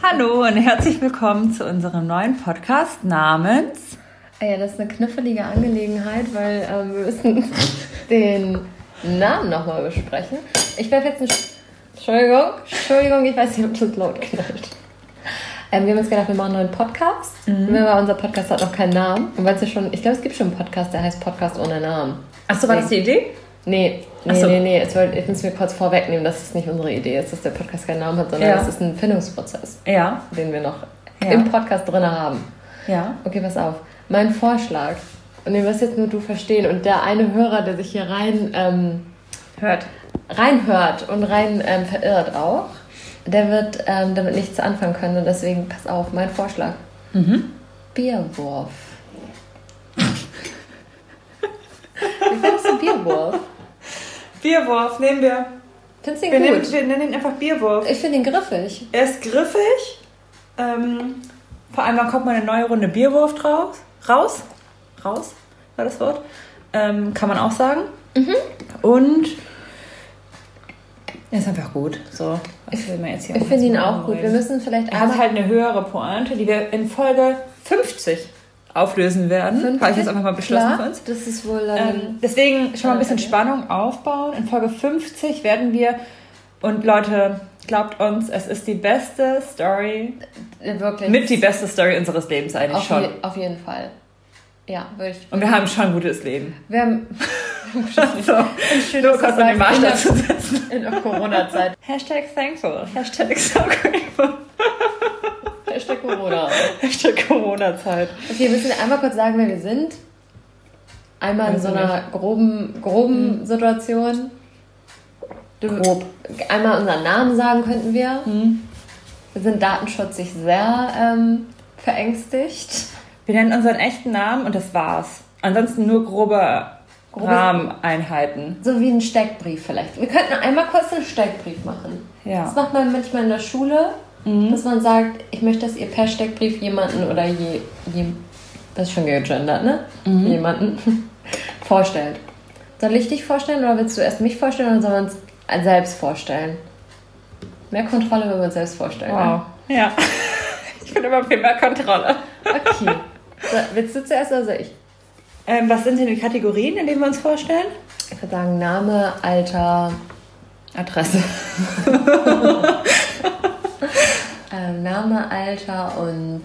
Hallo und herzlich willkommen zu unserem neuen Podcast namens. Ah ja, das ist eine knifflige Angelegenheit, weil ähm, wir müssen den Namen nochmal besprechen. Ich werfe jetzt eine. Sch Entschuldigung, Entschuldigung, ich weiß nicht, ob das laut knallt. Ähm, wir haben uns gedacht, wir machen einen neuen Podcast. Mhm. Aber unser Podcast hat noch keinen Namen. Und weil es ja schon, ich glaube, es gibt schon einen Podcast, der heißt Podcast ohne Namen. Achso, war das die Idee? Nee, nee, so. nee, nee. Jetzt wollte, ich muss mir kurz vorwegnehmen, dass es nicht unsere Idee ist, dass der Podcast keinen Namen hat, sondern ja. es ist ein Findungsprozess, ja. den wir noch ja. im Podcast drin haben. Ja. Okay, pass auf. Mein Vorschlag, und den wirst jetzt nur du verstehen, und der eine Hörer, der sich hier rein ähm, hört, reinhört und rein ähm, verirrt auch, der wird ähm, damit nichts anfangen können. Und deswegen, pass auf, mein Vorschlag. Mhm. Bierwurf. Wie findest du Bierwurf? Bierwurf, nehmen wir. Findest du den wir gut? Nehmen, wir nennen ihn einfach Bierwurf. Ich finde ihn griffig. Er ist griffig. Ähm, vor allem, wann kommt mal eine neue Runde Bierwurf draus? Raus? Raus war das Wort. Ähm, kann man auch sagen. Mhm. Und er ist einfach gut. So, was will man jetzt hier Ich finde ihn auch gut. Wir müssen vielleicht. Er hat halt eine höhere Pointe, die wir in Folge 50 auflösen werden. Habe ich jetzt einfach mal beschlossen Klar, für uns. Das ist wohl. Ähm, deswegen schon mal ein bisschen Spannung aufbauen. In Folge 50 werden wir, und Leute, glaubt uns, es ist die beste Story. Wirklich. Mit die beste Story unseres Lebens eigentlich auf schon. Je, auf jeden Fall. Ja, würde ich. Und wir haben schon ein gutes Leben. Wir haben. so, nur kurz um den Maßstab zu setzen. In der Corona-Zeit. Hashtag thankful. Hashtag so grateful. Hashtag Corona. Hashtag Corona-Zeit. Okay, wir müssen einmal kurz sagen, wer wir sind. Einmal in so einer groben, groben Mhm. Situation. Du, Grob. Einmal unseren Namen sagen könnten wir. Hm. Wir sind datenschutzig sehr ähm, verängstigt. Wir nennen unseren echten Namen und das war's. Ansonsten nur grobe Grobes- Rahmeneinheiten. So wie ein Steckbrief vielleicht. Wir könnten einmal kurz einen Steckbrief machen. Das Ja. macht man manchmal in der Schule, Mhm. dass man sagt, ich möchte, dass ihr per Steckbrief jemanden oder je, je das ist schon gegendert, ne? Mhm. Jemanden vorstellt. Soll ich dich vorstellen oder willst du erst mich vorstellen oder sollen wir uns selbst vorstellen? Mehr Kontrolle, wenn wir uns selbst vorstellen. Wow. Ja. Ich bin immer viel mehr Kontrolle. Ne? Okay. So, willst du zuerst oder soll ich? Ähm, was sind denn die Kategorien, in denen wir uns vorstellen? Ich würde sagen Name, Alter, Adresse. Ähm, Name, Alter und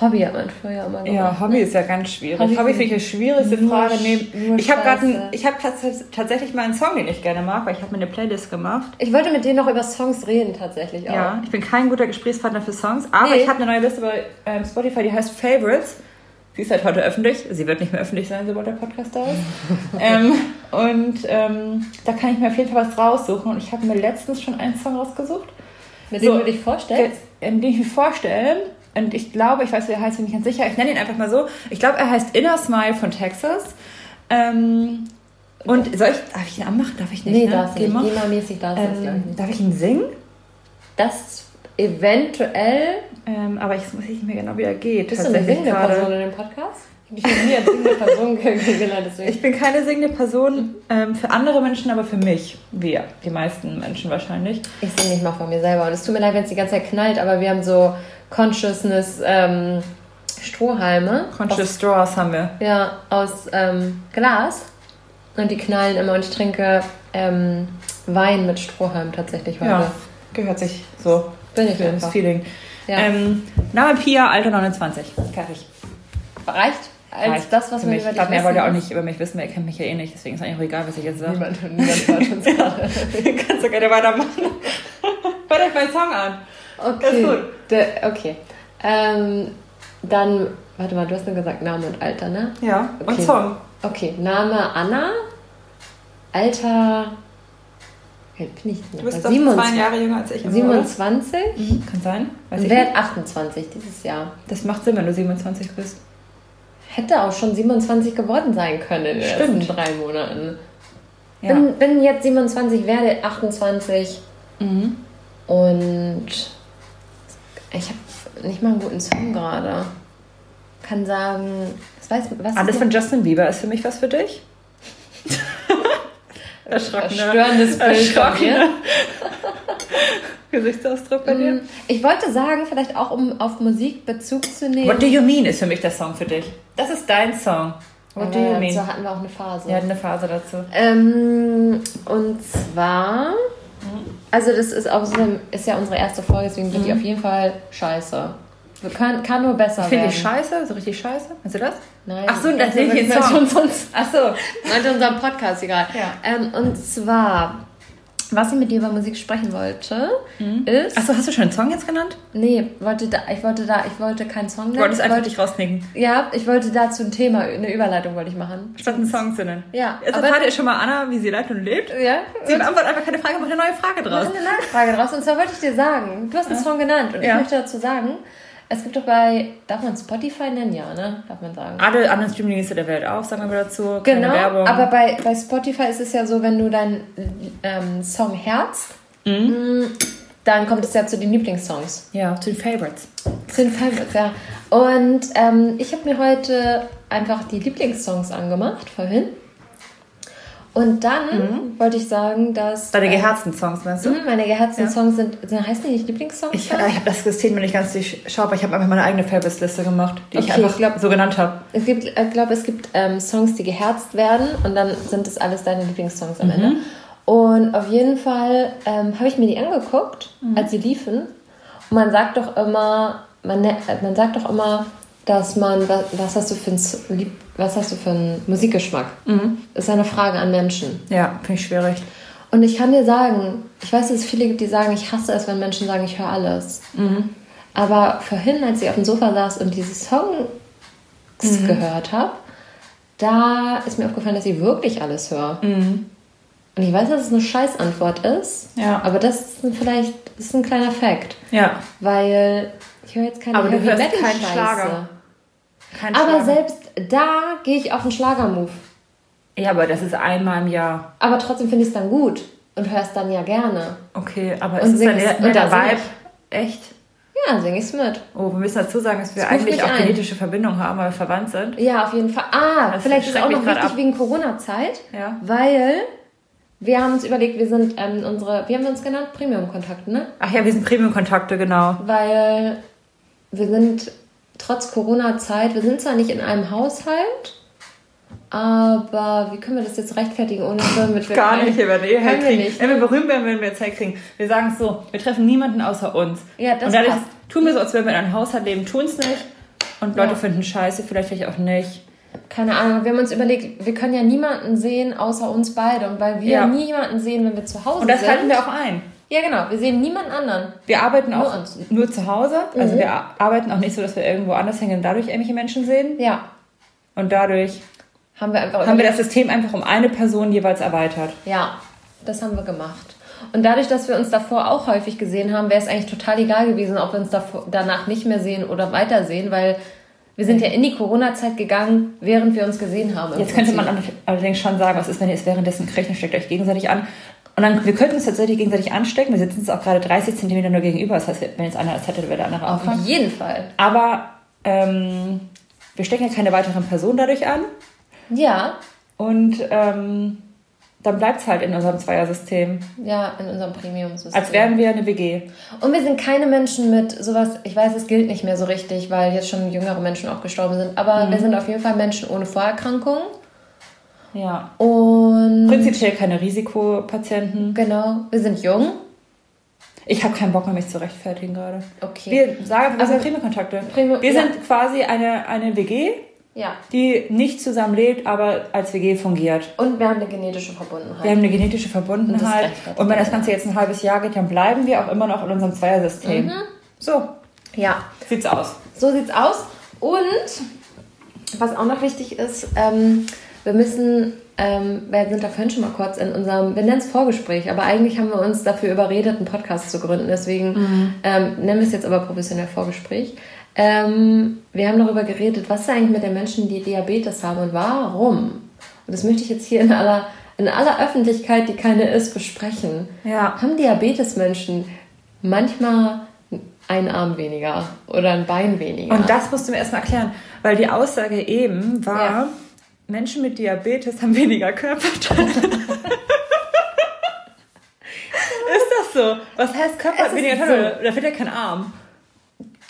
Hobby hat man früher immer gemacht. Ja, Hobby ne? ist ja ganz schwierig. Hobby Hobby, finde ich die schwierigste Frage. Nur ich habe gerade, ich habe tats tatsächlich mal einen Song, den ich gerne mag, weil ich habe mir eine Playlist gemacht. Ich wollte mit dir noch über Songs reden, tatsächlich auch. Ja, ich bin kein guter Gesprächspartner für Songs, aber Nee. ich habe eine neue Liste bei ähm, Spotify, die heißt Favorites. Sie ist seit heute öffentlich. Sie wird nicht mehr öffentlich sein, sobald der Podcast da ist. ähm, und ähm, da kann ich mir auf jeden Fall was raussuchen. Und ich habe mir letztens schon einen Song rausgesucht, Mit So, dem du dich vorstellst? ähm, den ich mir vorstelle. Und ich glaube, ich weiß, wie er heißt, bin ich ganz sicher. Ich nenne ihn einfach mal so. Ich glaube, er heißt Inner Smile von Texas. Ähm, und soll ich, darf ich ihn anmachen? Darf ich nicht? nee, ne? darfst du nicht. GEMA? GEMA-mäßig darfst du Ähm, nicht. darf ich ihn singen? Das eventuell... Ähm, aber ich muss nicht mehr genau, wie er geht. Bist du eine singende. Person in dem Podcast? Ich nie als singende Person. Ich bin keine singende Person ähm, für andere Menschen, aber für mich. Wir, die meisten Menschen wahrscheinlich. Ich singe nicht mal von mir selber. Und es tut mir leid, wenn es die ganze Zeit knallt, aber wir haben so Consciousness ähm, Strohhalme. Conscious Straws haben wir. Aus, ja, aus ähm, Glas. Und die knallen immer und ich trinke ähm, Wein mit Strohhalm tatsächlich heute. Ja, gehört sich so. Bin ich für das einfach. Feeling. Ja. Ähm, Name Pia, Alter 29. Fertig. Reicht als Reicht das, was man mich. über Ich glaube, dich mehr wollt ihr auch nicht über mich wissen, weil ihr kennt mich ja eh nicht. Deswegen ist eigentlich auch egal, was ich jetzt sage. Niemand, niemand hört uns gerade. Kannst du gerne weitermachen. Hört euch meinen Song an. Okay. ist gut. Der, okay. Ähm, dann, warte mal, du hast nur gesagt Name und Alter, ne? Ja, und Okay. Song. Okay, Name Anna. Alter. Bin ich? Du bist doch 27. zwei Jahre jünger als ich. oder? 27. Mhm, kann sein. Weiß Und ich werde nicht. 28 dieses Jahr. Das macht Sinn, wenn du 27 bist. Hätte auch schon 27 geworden sein können in den drei Monaten. Ja. Bin, bin jetzt 27, werde 28 Mhm. und ich habe nicht mal einen guten Song gerade. Kann sagen, was weiß was Alles ist von Justin Bieber ist für mich was für dich? Erschrockene. Störendes Bild von Erschrockene. mir. Gesichtsausdruck bei dir? Mm, Ich wollte sagen, vielleicht auch um auf Musik Bezug zu nehmen. What do you mean ist für mich der Song für dich. Das ist dein Song. What do you mean? So hatten wir auch eine Phase. Wir hatten eine Phase dazu. Ähm, und zwar, also das ist auch so, ist ja unsere erste Folge, deswegen wird die auf jeden Fall scheiße. Können, kann nur besser Finde werden. ich scheiße? So richtig scheiße? Meinst du das? Nein. Ach so, das sehe ich jetzt schon sonst Ach so. meinte unserem Podcast egal. Ja. Ähm, und zwar, was ich mit dir über Musik sprechen wollte, ist. Achso, hast du schon einen Song jetzt genannt? Nee, wollte da, ich wollte da, ich wollte keinen Song Du nennen. wolltest ich einfach wollte, dich rausknicken, ja, ich wollte dazu ein Thema, eine Überleitung wollte ich machen. statt einen Song zu nennen. Ja, Jetzt aber- erfahrt ihr schon mal Anna, wie sie lebt und lebt. Ja, Sie beantwortet einfach keine Frage, macht eine neue Frage draus. machen eine neue Frage draus. Und zwar wollte ich dir sagen, du hast einen Song genannt und Ja. ich möchte dazu sagen, es gibt doch bei, darf man Spotify nennen? Ja, ne? Darf man sagen. Alle anderen Streamingdienste der Welt auch, sagen wir dazu. Keine Genau, Werbung. aber bei, bei Spotify ist es ja so, wenn du deinen ähm, Song herzt, Mhm. mh, dann kommt es ja zu den Lieblingssongs. ja, zu den Favorites. Zu den Favorites, ja. Und ähm, ich habe mir heute einfach die Lieblingssongs angemacht, vorhin. Und dann wollte ich sagen, dass... Deine äh, geherzten Songs, meinst du? mh, meine geherzten Ja. Songs sind, sind, heißen die nicht Lieblingssongs? Ich, äh, ich habe das System mir nicht ganz durchschaut, aber ich habe einfach meine eigene Favorites-Liste gemacht, die ich Okay, einfach ich glaub- so genannt habe. Es gibt, ich glaube, es gibt ähm, Songs, die geherzt werden und dann sind es alles deine Lieblingssongs am Ende. Und auf jeden Fall ähm, habe ich mir die angeguckt, als sie liefen. Und man sagt doch immer, man, ne- äh, man sagt doch immer, dass man, was, was hast du für Lieb- was hast du für einen Musikgeschmack? Das ist eine Frage an Menschen. Ja, finde ich schwierig. Und ich kann dir sagen, ich weiß, dass es viele gibt, die sagen, ich hasse es, wenn Menschen sagen, ich höre alles. Aber vorhin, als ich auf dem Sofa saß und diese Songs gehört habe, da ist mir aufgefallen, dass ich wirklich alles höre. Und ich weiß, dass es eine Scheißantwort ist, Ja. aber das ist ein- vielleicht das ist ein kleiner Fakt. Ja, Weil ich höre jetzt keine Aber du Heavy hörst Metal keinen Scheiße. Schlager. kein Aber Schlager. selbst da gehe ich auf einen Schlagermove. Ja, aber das ist einmal im Jahr. Aber trotzdem finde ich es dann gut und höre es dann ja gerne. Okay, aber Und ist es dann der, der da Vibe? Echt? Ja, singe ich es mit. Oh, wir müssen dazu sagen, dass wir Das eigentlich auch ein. genetische Verbindungen haben, weil wir verwandt sind. Ja, auf jeden Fall. Ah, Das vielleicht ist es auch noch wichtig ab. wegen Corona-Zeit, Ja. weil wir haben uns überlegt, wir sind ähm, unsere, wie haben wir uns genannt? Premium-Kontakte, ne? Ach ja, wir sind Premium-Kontakte, genau. Weil wir sind trotz Corona-Zeit, wir sind zwar nicht in einem Haushalt, aber wie können wir das jetzt rechtfertigen, ohne damit wir Gar nicht, wir werden eh wir kriegen. nicht. Wenn wir berühmt werden, werden wir jetzt Hate kriegen. Wir sagen es so, wir treffen niemanden außer uns. Ja, das Und dadurch passt. tun wir so, als würden wir in einem Haushalt leben, tun es nicht. Und Leute Ja. finden scheiße, vielleicht vielleicht auch nicht. Keine Ahnung, wir haben uns überlegt, wir können ja niemanden sehen außer uns beide. Und weil wir Ja. niemanden sehen, wenn wir zu Hause Und das sind. halten wir auch ein. Ja, genau, wir sehen niemanden anderen. Wir arbeiten Nur auch uns. nur zu Hause. Also Mhm. wir ar- arbeiten auch nicht so, dass wir irgendwo anders hängen und dadurch irgendwelche Menschen sehen. Ja, Und dadurch haben wir einfach haben wir das System einfach um eine Person jeweils erweitert. Ja, das haben wir gemacht. Und dadurch, dass wir uns davor auch häufig gesehen haben, wäre es eigentlich total egal gewesen, ob wir uns davor, danach nicht mehr sehen oder weitersehen, weil wir sind ja in die Corona-Zeit gegangen, während wir uns gesehen haben. Jetzt könnte man allerdings schon sagen, was ist, wenn ihr es währenddessen kriegt und steckt euch gegenseitig an. Und dann, wir könnten uns tatsächlich gegenseitig anstecken. Wir sitzen uns auch gerade 30 Zentimeter nur gegenüber. Das heißt, wenn jetzt einer das hätte, würde der andere Auf anfangen. jeden Fall. Aber ähm, wir stecken ja keine weiteren Personen dadurch an. Ja, Und ähm, dann bleibt es halt in unserem Zweiersystem. ja, in unserem Premium-System. Als wären wir eine WG. Und wir sind keine Menschen mit sowas, ich weiß, es gilt nicht mehr so richtig, weil jetzt schon jüngere Menschen auch gestorben sind, aber Mhm. wir sind auf jeden Fall Menschen ohne Vorerkrankungen. Ja. Und Prinzipiell keine Risikopatienten. genau, wir sind jung. Ich habe keinen Bock mehr, mich zu rechtfertigen gerade. Okay. Wir sagen, wir Also- sind Premium-Kontakte. Premium- wir ja. sind quasi eine, eine WG, ja. die nicht zusammenlebt, aber als WG fungiert. Und wir haben eine genetische Verbundenheit. Wir haben eine genetische Und Verbundenheit. rechtfertigt Und wenn das. Ganze jetzt ein halbes Jahr geht, dann bleiben wir auch immer noch in unserem Zweiersystem. Mhm. So Ja, sieht's aus. so sieht's aus. Und was auch noch wichtig ist, ähm, wir müssen, ähm, wir sind da vorhin schon mal kurz in unserem, wir nennen es Vorgespräch, aber eigentlich haben wir uns dafür überredet, einen Podcast zu gründen. Deswegen ähm, nennen wir es jetzt aber professionell Vorgespräch. Ähm, wir haben darüber geredet, was ist eigentlich mit den Menschen, die Diabetes haben und warum. Und das möchte ich jetzt hier in aller, in aller Öffentlichkeit, die keine ist, besprechen. Ja. Haben Diabetesmenschen manchmal einen Arm weniger oder ein Bein weniger? Und das musst du mir erstmal erklären, weil die Aussage eben war, Ja. Menschen mit Diabetes haben weniger Körperteile. Ist das so. Was heißt Körper hat weniger Körper? Da fehlt ja kein Arm.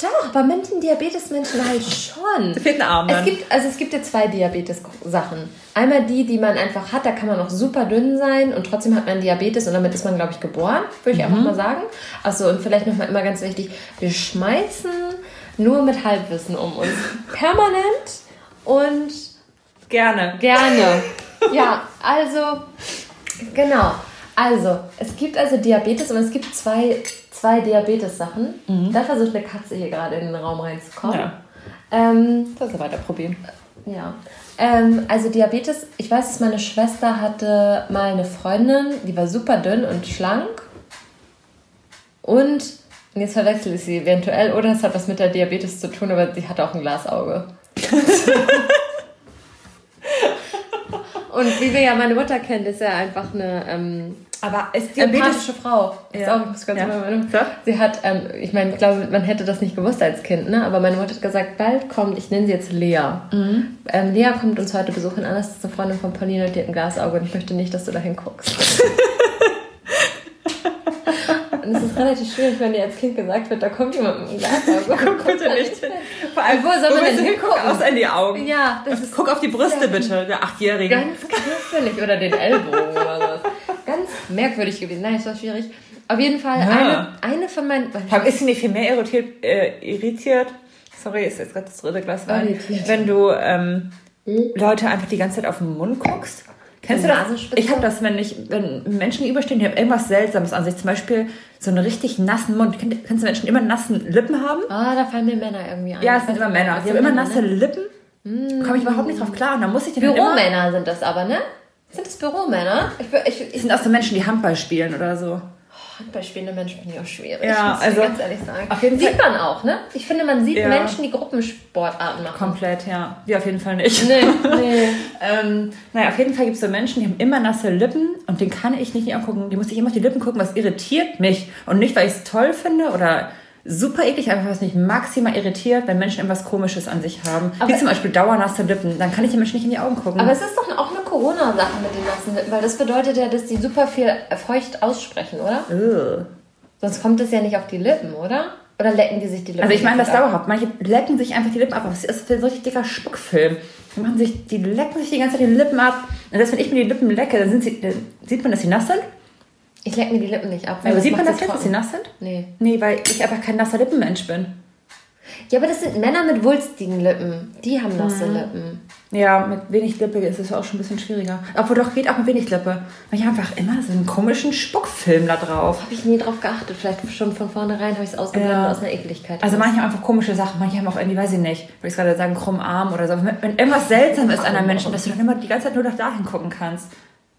Doch, bei manchen Diabetesmenschen halt schon. Da fehlt ein Arm Es dann. gibt, also es gibt ja zwei Diabetes-Sachen. Einmal die, die man einfach hat, da kann man noch super dünn sein und trotzdem hat man Diabetes und damit ist man, glaube ich, geboren, würde ich einfach mal sagen. Achso, und vielleicht nochmal immer ganz wichtig, wir schmeißen nur mit Halbwissen um uns. Permanent und Gerne. Gerne. Ja, also, genau. Also, es gibt also Diabetes und es gibt zwei, zwei Diabetes-Sachen. Da versucht eine Katze hier gerade in den Raum reinzukommen. Ja. Ähm, Das weiter probieren. ja. Ähm, also Diabetes, ich weiß, dass meine Schwester hatte mal eine Freundin, die war super dünn und schlank. Und, und jetzt verwechsel ich sie eventuell, oder es hat was mit der Diabetes zu tun, aber sie hatte auch ein Glasauge. und wie wir ja meine Mutter kennen, ist ja einfach eine ähm, Aber ist empathische Frau. Ist Ja. auch, ich muss ganz Ja. meine Meinung. So? Sie hat, ähm, ich meine, ich glaube, man hätte das nicht gewusst als Kind, ne? aber meine Mutter hat gesagt, bald kommt, ich nenne sie jetzt Lea. Mhm. Ähm, Lea kommt uns heute besuchen. Anna ist eine Freundin von Pauline und die hat ein Glasauge und ich möchte nicht, dass du dahin guckst. relativ schwierig, wenn dir als Kind gesagt wird, da kommt jemand mit einem Glasauge. Guck bitte nicht hin. Vor allem, Wo soll man denn hingucken? hingucken? Aus in die Augen. Ja, das ist Guck auf die Brüste bitte, der Achtjährige. ganz knifflig oder den Ellbogen oder so. Ganz merkwürdig gewesen. Nein, es war schwierig. Auf jeden Fall Ja. eine, eine von meinen. Aber ist sie nicht viel mehr irritiert? Äh, irritiert? Sorry, ist jetzt gerade das dritte Glas Wein. Irritiert. Wenn du ähm, Leute einfach die ganze Zeit auf den Mund guckst. Kennst du das? Ich habe das, wenn ich, wenn Menschen überstehen, die haben irgendwas Seltsames an sich. Zum Beispiel so einen richtig nassen Mund. Kenn- Kennst du Menschen, die immer nassen Lippen haben? Ah, da fallen mir Männer irgendwie ein. Ja, es sind immer Männer. Die Die haben immer Männer, nasse ne? Lippen. Komme ich überhaupt nicht drauf klar. Und dann muss ich den. Büromänner sind das aber, ne? Sind das Büromänner? Ich, ich, ich, Das sind auch so Menschen, die Handball spielen oder so. Handballspielende Menschen finde ich auch schwierig. Ja, muss ich also, ganz ehrlich sagen. auf jeden sieht man auch, ne? Ich finde, man sieht Ja. Menschen, die Gruppensportarten machen. Komplett, ja. Wir auf jeden Fall nicht. Nee, nee. Ähm, naja, auf jeden Fall gibt es so Menschen, die haben immer nasse Lippen und den kann ich nicht angucken. Die muss ich immer auf die Lippen gucken, was irritiert mich. Und nicht, weil ich es toll finde oder super eklig, einfach was mich maximal irritiert, wenn Menschen irgendwas Komisches an sich haben. Wie Aber- zum Beispiel dauernasse Lippen. Dann kann ich den Menschen nicht in die Augen gucken. Aber es ist doch auch eine Corona-Sache mit den nassen Lippen, weil das bedeutet ja, dass die super viel feucht aussprechen, oder? Ugh. Sonst kommt es ja nicht auf die Lippen, oder? Oder lecken die sich die Lippen? Also ich meine das ab? dauerhaft. Manche lecken sich einfach die Lippen ab. Aber es ist so ein richtig dicker Spuckfilm. Die, machen sich, die lecken sich die ganze Zeit die Lippen ab. Und das, wenn ich mir die Lippen lecke, dann, sind sie, dann sieht man, dass sie nass sind. Ich leck mir die Lippen nicht ab. Aber sieht man das jetzt, dass sie nass sind? Nee. Nee, weil ich einfach kein nasser Lippenmensch bin. Ja, aber das sind Männer mit wulstigen Lippen. Die haben nasse Mhm. Lippen. Ja, mit wenig Lippe ist es auch schon ein bisschen schwieriger. Obwohl doch geht auch mit wenig Lippe. Weil ich einfach immer so einen komischen Spuckfilm da drauf. Habe ich nie drauf geachtet. Vielleicht schon von vornherein habe ich es ausgeblendet Ja. aus einer Ekligkeit. Also manche haben einfach komische Sachen, manche haben auch irgendwie, weiß ich nicht, würde ich gerade sagen, krummen Arm oder so. Wenn, wenn irgendwas seltsam ist an einem Menschen, dass du dann immer die ganze Zeit nur nach dahin gucken kannst.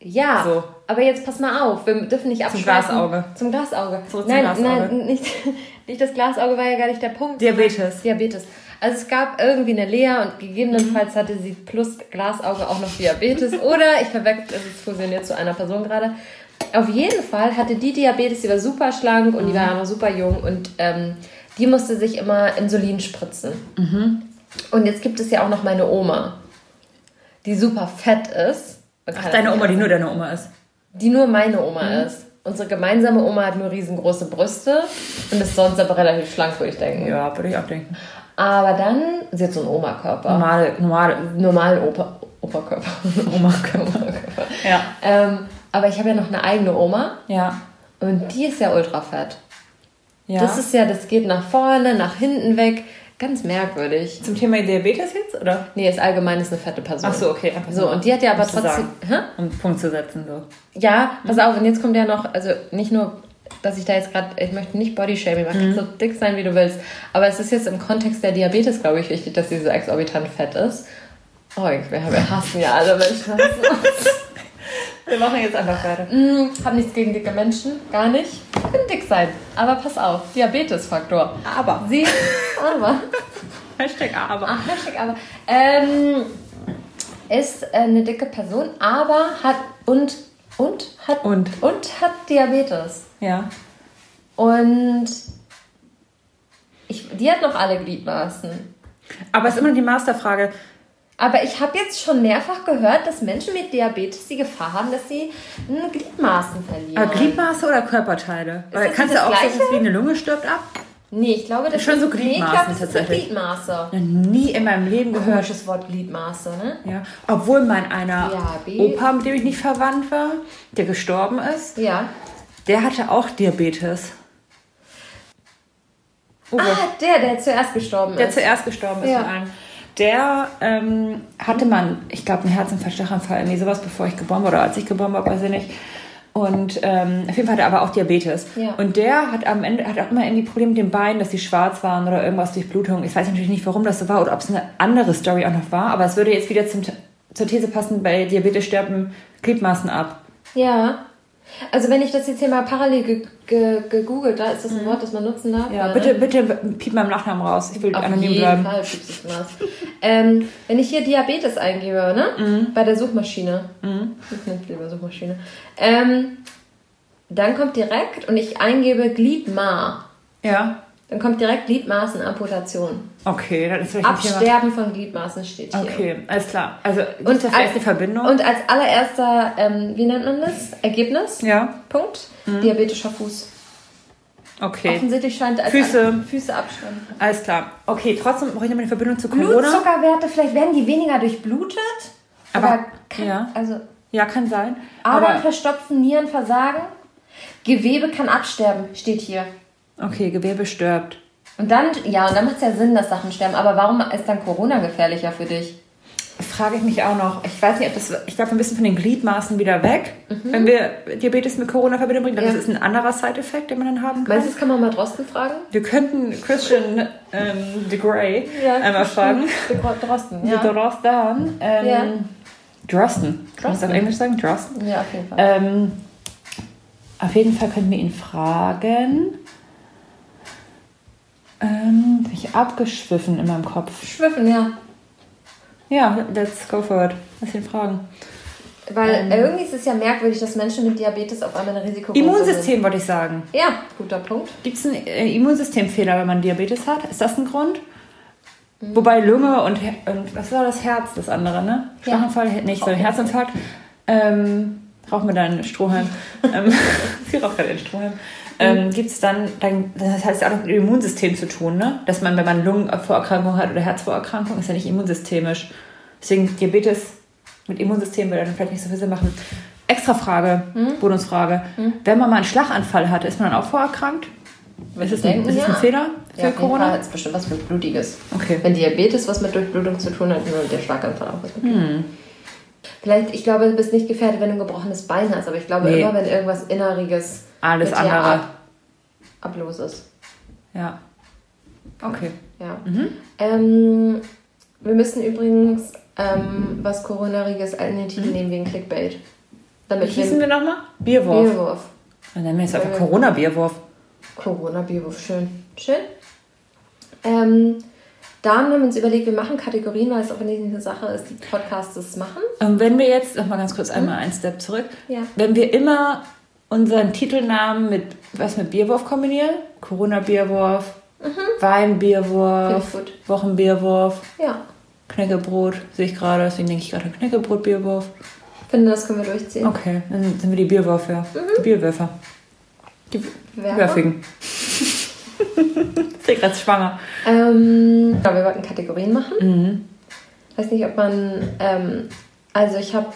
Ja, So. aber jetzt pass mal auf. Wir dürfen nicht abschweifen. Glasauge. Zum Glasauge. Zurück zum nein, Glasauge. nein, nicht, nicht das Glasauge war ja gar nicht der Punkt. Diabetes. Diabetes. Also es gab irgendwie eine Lea und gegebenenfalls hatte sie plus Glasauge auch noch Diabetes. Oder ich verwechsel, es ist fusioniert zu einer Person gerade. Auf jeden Fall hatte die Diabetes, die war super schlank und die war noch super jung und ähm, die musste sich immer Insulin spritzen. Und jetzt gibt es ja auch noch meine Oma, die super fett ist. Ach, deine Oma, die nur deine Oma ist. die nur meine Oma ist. Unsere gemeinsame Oma hat nur riesengroße Brüste und ist sonst aber relativ schlank, würde ich denken. Ja, würde ich auch denken. Aber dann, sie hat so einen Oma-Körper. Normale, normale Normalen Opa, Operkörper. Oma-Körper. Ja. ähm, aber ich habe ja noch eine eigene Oma Ja. und die ist ja ultra fett. Ja. Das ist ja, das geht nach vorne, nach hinten weg. Ganz merkwürdig. zum Thema Diabetes jetzt, oder? Nee, ist allgemein ist eine fette Person. Ach so, okay. Einfach So, und die hat ja aber trotzdem. Um einen Punkt zu setzen, so. Ja, pass auf, und jetzt kommt ja noch, also nicht nur, dass ich da jetzt gerade, ich möchte nicht Bodyshaming machen, Mhm. so dick sein, wie du willst, aber es ist jetzt im Kontext der Diabetes, glaube ich, wichtig, dass sie so exorbitant fett ist. Oh, wir hassen ja alle Menschen. Wir machen jetzt einfach weiter. hm, hab nichts gegen dicke Menschen, gar nicht. Können dick sein, aber pass auf, Diabetesfaktor. Aber. Sie, aber, Hashtag aber. ach, Hashtag aber, ähm, ist äh, eine dicke Person, aber hat, und, und, hat, Und. und hat Diabetes. Ja. Und ich, die hat noch alle Gliedmaßen. Aber es ist immer die Masterfrage. Aber ich habe jetzt schon mehrfach gehört, dass Menschen mit Diabetes die Gefahr haben, dass sie Gliedmaßen verlieren. Aber Gliedmaße oder Körperteile? Weil das kannst du auch sagen, wie eine Lunge stirbt ab? Nee, ich glaube, das Schon so ist, nee, Gliedmaßen glaube, das ist tatsächlich. Gliedmaße. Noch nie in meinem Leben gehört. Komisches Wort Gliedmaße, ne? Ja. Obwohl mein einer Diabetes. Opa, mit dem ich nicht verwandt war, der gestorben ist, Ja. der hatte auch Diabetes. Uwe, Ah, der, der zuerst gestorben der ist. zuerst gestorben ist Ja. von einem. Der ähm, hatte man, ich glaube, einen Herzinfarkt, Schlaganfall, irgendwie sowas, bevor ich geboren wurde, oder als ich geboren war, weiß ich nicht. Und ähm, auf jeden Fall hat er aber auch Diabetes. Ja. Und der hat am Ende hat auch immer irgendwie Probleme mit den Beinen, dass die schwarz waren oder irgendwas durch Blutung. Ich weiß natürlich nicht, warum das so war oder ob es eine andere Story auch noch war, aber es würde jetzt wieder zum, zur These passen, bei Diabetes sterben Gliedmaßen ab. Ja. Also wenn ich das jetzt hier mal parallel ge ge gegoogelt, da ist das ein Wort, das man nutzen darf. Mhm. Ja, bitte, bitte piep meinen Nachnamen raus. Ich will Auf anonym jeden bleiben. Fall piepst was. ähm, wenn ich hier Diabetes eingebe, ne? Mhm. Bei der Suchmaschine. Ich nenne lieber Suchmaschine. Ähm, dann kommt direkt, und ich eingebe Gliedma. Ja. Dann kommt direkt Gliedmaßenamputation. Okay, dann ist. Absterben von Gliedmaßen steht hier. Okay, alles klar. Also, Und es da vielleicht als- eine Verbindung? Und als allererster, ähm, wie nennt man das? Ergebnis? ja, Punkt. Mhm. Diabetischer Fuß. okay. Offensichtlich scheint als Füße. Füße absterben. Alles klar. Okay, trotzdem brauche ich nochmal eine Verbindung zu Corona. Blutzuckerwerte, vielleicht werden die weniger durchblutet. Aber- kann, ja. also Ja, kann sein. Adern Aber, verstopfen, Nieren versagen. Gewebe kann absterben, steht hier. Okay, Gewebe stirbt. Und dann, ja, und dann macht es ja Sinn, dass Sachen sterben. Aber warum ist dann Corona gefährlicher für dich? Frage ich mich auch noch. Ich weiß nicht, ob das. Ich glaube, wir müssen von den Gliedmaßen wieder weg, wenn wir Diabetes mit Corona in Verbindung bringen. Mhm. Ja. Das ist ein anderer Side-Effekt, den man dann haben kann. Meinst du, das kann man mal Drosten fragen? Wir könnten Christian ähm, de Grey einmal fragen. Drosten, Ja. Drosten. Ähm, Ja. Drosten. Kannst du auf. Englisch sagen? Drosten. Ja, auf jeden Fall. Ähm, auf jeden Fall können wir ihn fragen. Ähm, bin ich abgeschwiffen in meinem Kopf. Schwiffen, ja. Ja, let's go for it. Lass ihn fragen. Weil Ähm. irgendwie ist es ja merkwürdig, dass Menschen mit Diabetes auf einmal Risikogruppe sind. Immunsystem wollte ich sagen. Ja, guter Punkt. Gibt es einen äh, Immunsystemfehler, wenn man Diabetes hat? Ist das ein Grund? Wobei Lunge und, und was war das Herz, das andere, ne? Ja. Schlaganfall, nicht, sondern Herzinfarkt. Ähm, rauch mir dann Strohhalm. ähm, sie raucht gerade einen Strohhalm. Ähm, Gibt es dann, dann, das heißt ja auch mit dem Immunsystem zu tun, ne? Dass man, wenn man Lungenvorerkrankung hat oder Herzvorerkrankung, ist ja nicht immunsystemisch. Deswegen Diabetes mit Immunsystem würde dann vielleicht nicht so viel Sinn machen. Extra Frage, Bonusfrage. Wenn man mal einen Schlaganfall hatte, ist man dann auch vorerkrankt? Ist es ein, denken, ist es ein ja. Fehler für Ja, Corona? hat es bestimmt was mit Blutiges. Okay. Wenn Diabetes was mit Durchblutung zu tun hat, nur der Schlaganfall auch was mit. Blutung. Vielleicht, ich glaube, du bist nicht gefährdet, wenn du ein gebrochenes Bein hast, aber ich glaube Nee. immer, wenn irgendwas Inneriges Alles andere. ab, ablos ist. Ja. Okay. Ja. Mhm. Ähm, wir müssen übrigens ähm, was Coronariges den Titel nehmen wegen Clickbait. Wie Damit hießen wir nochmal? Bierwurf. Bierwurf. Dann nennen wir es einfach Bierwurf. Corona-Bierwurf. Corona-Bierwurf, schön. Schön. Ähm, dann haben wir uns überlegt, wir machen Kategorien, weil es auch nicht eine Sache ist, die Podcasts machen. Und wenn wir jetzt, noch mal ganz kurz einmal einen Step zurück, Ja. wenn wir immer unseren Titelnamen mit was mit Bierwurf kombinieren, Corona-Bierwurf, Finde Wein-Bierwurf. Wochenbierwurf, Ja, Knäckebrot, sehe ich gerade, deswegen denke ich gerade Knäckebrot-Bierwurf. finde, das können wir durchziehen. Okay, dann sind wir die Bierwürfer, die Bierwürfer. Die ich bin gerade schwanger. Ähm, ja, wir wollten Kategorien machen. Mhm. Weiß nicht, ob man. Ähm, also, ich habe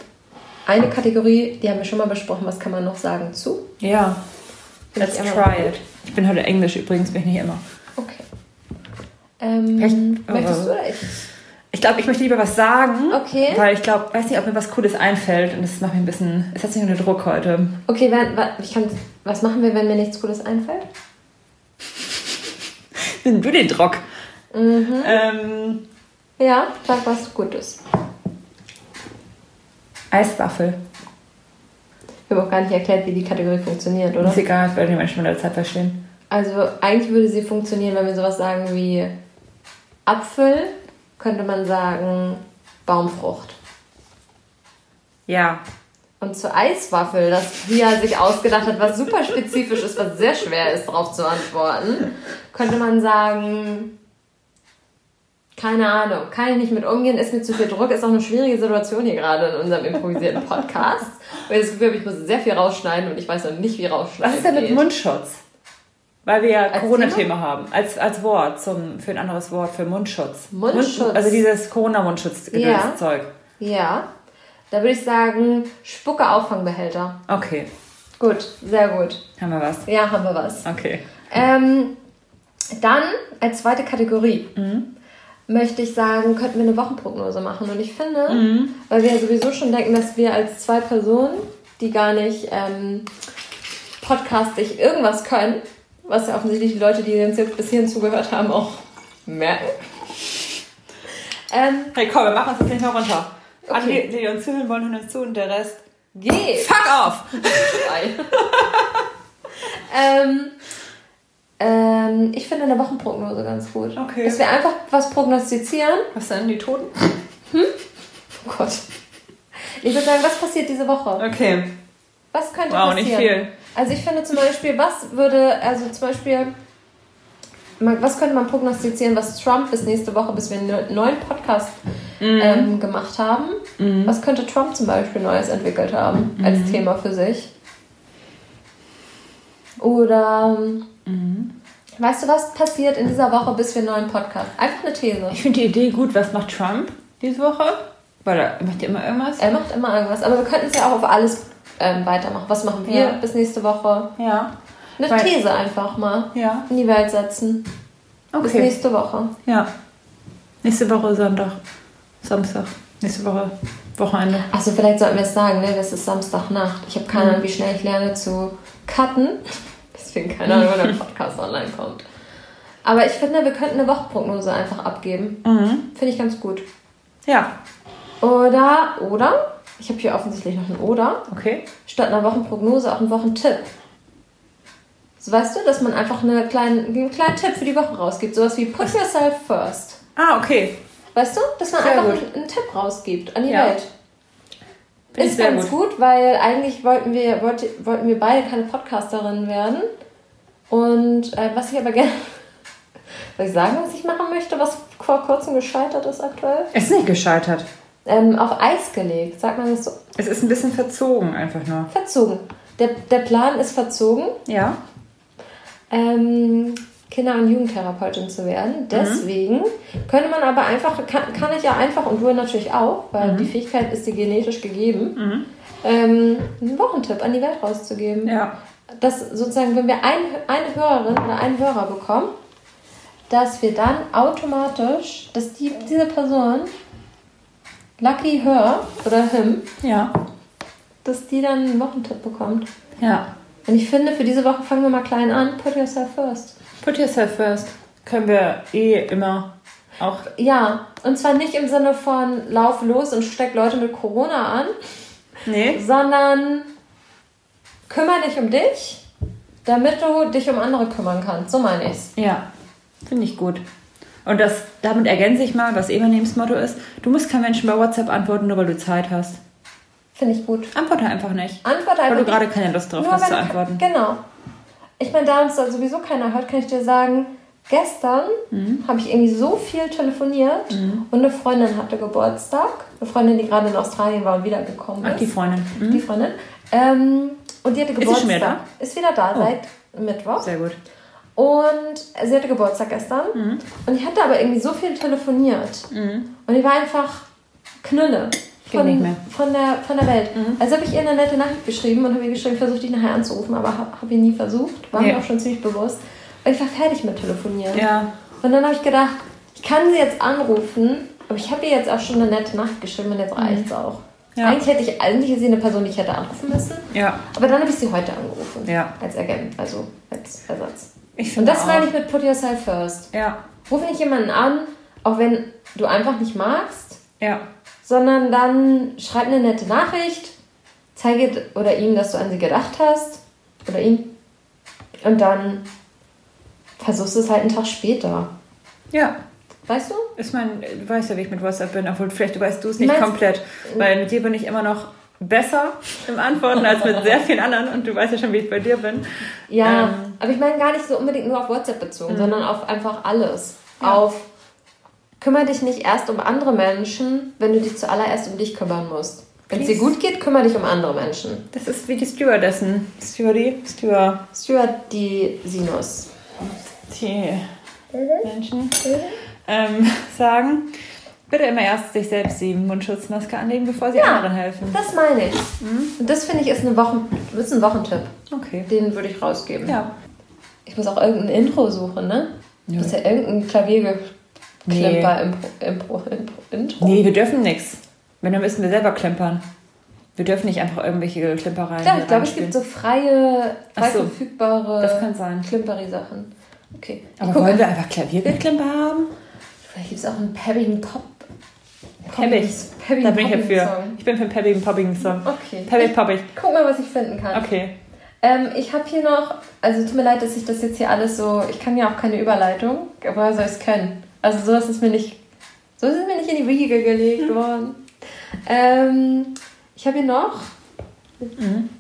eine Kategorie, die haben wir schon mal besprochen. Was kann man noch sagen zu? Ja, let's try it. Ich bin heute Englisch übrigens, bin ich nicht immer. Okay. Ähm, Vielleicht- möchtest du äh, oder ich? Ich glaube, ich möchte lieber was sagen. Okay. Weil ich glaube, weiß nicht, ob mir was Cooles einfällt und das macht mich ein bisschen. Es hat sich unter Druck heute. Okay, wenn, kann, was machen wir, wenn mir nichts Cooles einfällt? Nimm du den Druck. Mhm. Ähm, Ja, sag was Gutes. Eiswaffel. Wir haben auch gar nicht erklärt, wie die Kategorie funktioniert, oder? Ist egal, weil die Menschen mit der Zeit verstehen. Also eigentlich würde sie funktionieren, wenn wir sowas sagen wie Apfel, könnte man sagen Baumfrucht. Ja. Und zur Eiswaffel, das Pia sich ausgedacht hat, was super spezifisch ist, was sehr schwer ist, darauf zu antworten, könnte man sagen keine Ahnung, kann ich nicht mit umgehen, ist mir zu viel Druck, ist auch eine schwierige Situation hier gerade in unserem improvisierten Podcast. Weil ich das Gefühl habe, ich muss sehr viel rausschneiden und ich weiß noch nicht, wie rausschneiden Was ist denn mit geht. Mundschutz? Weil wir ja Corona-Thema haben. Als, als Wort, zum, für ein anderes Wort, für Mundschutz. Mundschutz. Mund, also dieses Corona-Mundschutz-Zeug. Ja, da würde ich sagen, Spucke-Auffangbehälter. Okay, Gut, sehr gut. haben wir was. Ja, haben wir was. Okay. Ähm, dann als zweite Kategorie möchte ich sagen, könnten wir eine Wochenprognose machen. Und ich finde, weil wir ja sowieso schon denken, dass wir als zwei Personen, die gar nicht ähm, podcastig irgendwas können, was ja offensichtlich die Leute, die uns jetzt bis hierhin zugehört haben, auch merken. Ähm, Hey, komm, wir machen uns jetzt nicht mehr runter. Alle, Okay. die, die uns zuhören wollen, hören uns zu und der Rest. geht! Fuck off! ähm, ähm, ich finde eine Wochenprognose ganz gut. Okay. Dass wir einfach was prognostizieren. Was denn, die Toten? Oh Gott. Ich würde sagen, was passiert diese Woche? Okay. Was könnte Wow, passieren? nicht viel. Also ich finde zum Beispiel, was würde, also zum Beispiel, man- was könnte man prognostizieren, was Trump bis nächste Woche, bis wir einen neuen Podcast Mhm. ähm, gemacht haben? Was könnte Trump zum Beispiel Neues entwickelt haben als Mhm. Thema für sich? Oder Mhm. weißt du, was passiert in dieser Woche, bis wir einen neuen Podcast? Einfach eine These. Ich finde die Idee gut. Was macht Trump diese Woche? Weil er macht ja immer irgendwas. Er macht immer irgendwas, aber wir könnten es ja auch auf alles ähm, weitermachen. Was machen wir Ja. bis nächste Woche? Ja. Eine Weil- These einfach mal Ja. in die Welt setzen. Bis Okay. nächste Woche. Ja. Nächste Woche Sonntag. Samstag. Nächste Woche Wochenende. Achso, vielleicht sollten wir es sagen, ne? Das ist Samstagnacht. Ich habe keine Mhm. Ahnung, wie schnell ich lerne zu cutten. Deswegen keine Ahnung, wann der Podcast online kommt. Aber ich finde, wir könnten eine Wochenprognose einfach abgeben. Mhm. Finde ich ganz gut. Ja. Oder, oder, ich habe hier offensichtlich noch ein Oder, Okay. statt einer Wochenprognose auch einen Wochentipp. So weißt du, dass man einfach eine kleinen, einen kleinen Tipp für die Woche rausgibt. Sowas wie Put yourself first. Ah, okay. Weißt du? Dass man Sehr einfach einen, einen Tipp rausgibt an die Ja. Welt. Ich Ist ganz gut. gut. weil eigentlich wollten wir, wollte, wollten wir beide keine Podcasterinnen werden. Und äh, was ich aber gerne. Soll ich sagen, was ich machen möchte, was vor kurzem gescheitert ist aktuell? Es ist nicht gescheitert. Ähm, auf Eis gelegt, sagt man das so? Es ist ein bisschen verzogen einfach nur. Verzogen. Der, der Plan ist verzogen, Ja. ähm, Kinder- und Jugendtherapeutin zu werden. Deswegen könnte man aber einfach, kann, kann ich ja einfach, und du natürlich auch, weil die Fähigkeit ist dir genetisch gegeben, ähm, einen Wochentipp an die Welt rauszugeben. Ja. Dass sozusagen, wenn wir ein, eine Hörerin oder einen Hörer bekommen, dass wir dann automatisch, dass die, diese Person, Lucky Her oder Him, Ja. dass die dann einen Wochentipp bekommt. Ja. Und ich finde, für diese Woche fangen wir mal klein an. Put yourself first. Put yourself first. Können wir eh immer auch. Ja, und zwar nicht im Sinne von lauf los und steck Leute mit Corona an, Nee. sondern kümmere dich um dich, damit du dich um andere kümmern kannst. So meine ich's. Ja. Finde ich gut. Und das, damit ergänze ich mal, was Ebernems Motto ist. Du musst keinen Menschen bei WhatsApp antworten, nur weil du Zeit hast. Finde ich gut. Antworte einfach nicht. Antwort Weil einfach. du gerade keine Lust drauf hast zu antworten. Genau. Ich meine, da uns da sowieso keiner hört, kann ich dir sagen, gestern Mhm. habe ich irgendwie so viel telefoniert und eine Freundin hatte Geburtstag. Eine Freundin, die gerade in Australien war und wiedergekommen ist. Ach, die Freundin. Mhm. Die Freundin. Ähm, und die hatte sie Geburtstag. schon wieder Ist wieder da Oh. seit Mittwoch. Sehr gut. Und sie hatte Geburtstag gestern. Mhm. Und ich hatte aber irgendwie so viel telefoniert. Und die war einfach Knülle. Von, von, der, von der Welt. Mhm. Also habe ich ihr eine nette Nachricht geschrieben und habe ihr geschrieben, versuche dich nachher anzurufen, aber habe hab ihn nie versucht. War Nee. mir auch schon ziemlich bewusst. Weil ich war fertig mit Telefonieren. Ja. Und dann habe ich gedacht, ich kann sie jetzt anrufen, aber ich habe ihr jetzt auch schon eine nette Nachricht geschrieben und jetzt reicht's auch. Ja. Eigentlich hätte ich, eigentlich ist sie eine Person, die ich hätte anrufen müssen. Ja. Aber dann habe ich sie heute angerufen. Ja. Als Agent, also als Ersatz. Ich Und das auch. meine ich mit Put Yourself First. Ja. Ruf nicht jemanden an, auch wenn du einfach nicht magst, Ja. sondern dann schreib eine nette Nachricht, zeige oder ihm, dass du an sie gedacht hast oder ihm und dann versuchst du es halt einen Tag später. Ja. Weißt du? Ich meine, du weißt ja, wie ich mit WhatsApp bin, obwohl vielleicht weißt du es nicht meinst- komplett. Weil mit dir bin ich immer noch besser im Antworten als mit sehr vielen anderen und du weißt ja schon, wie ich bei dir bin. Ja, Ähm. aber ich meine gar nicht so unbedingt nur auf WhatsApp bezogen, sondern auf einfach alles. Ja. Auf kümmere dich nicht erst um andere Menschen, wenn du dich zuallererst um dich kümmern musst. Wenn es dir gut geht, kümmere dich um andere Menschen. Das ist wie die Stewardessen. Stewardy? Steward. Steward die Sinus. Die Menschen ähm, sagen, bitte immer erst sich selbst die Mundschutzmaske anlegen, bevor sie Ja. anderen helfen. Das meine ich. Und das finde ich ist, eine Wochen, ist ein Wochentipp. Okay. Den würde ich rausgeben. Ja. Ich muss auch irgendein Intro suchen, ne? Ja. Das ist ja irgendein Klavierklimper Impro, Impro, Impro, Intro. Nee, wir dürfen nichts. Wenn, dann müssen wir selber klimpern. Wir dürfen nicht einfach irgendwelche Klimpereien Ja, ich glaube, es gibt so freie, frei so. verfügbare Das kann sein. Klimperi-Sachen. Okay. Aber wollen wir einfach Klavierklimper haben? Vielleicht gibt es auch einen Pebbing Pop. Pebbing Da bin ich ja für. Ich bin für einen Peppigen Popping Song. Okay. Pebbig Poppig. Guck mal, was ich finden kann. Okay. Ähm, ich habe hier noch, also tut mir leid, dass ich das jetzt hier alles so, ich kann ja auch keine Überleitung, aber soll ich es können? Also so ist mir nicht, so ist es mir nicht in die Wiege gelegt worden. Ähm, ich habe hier noch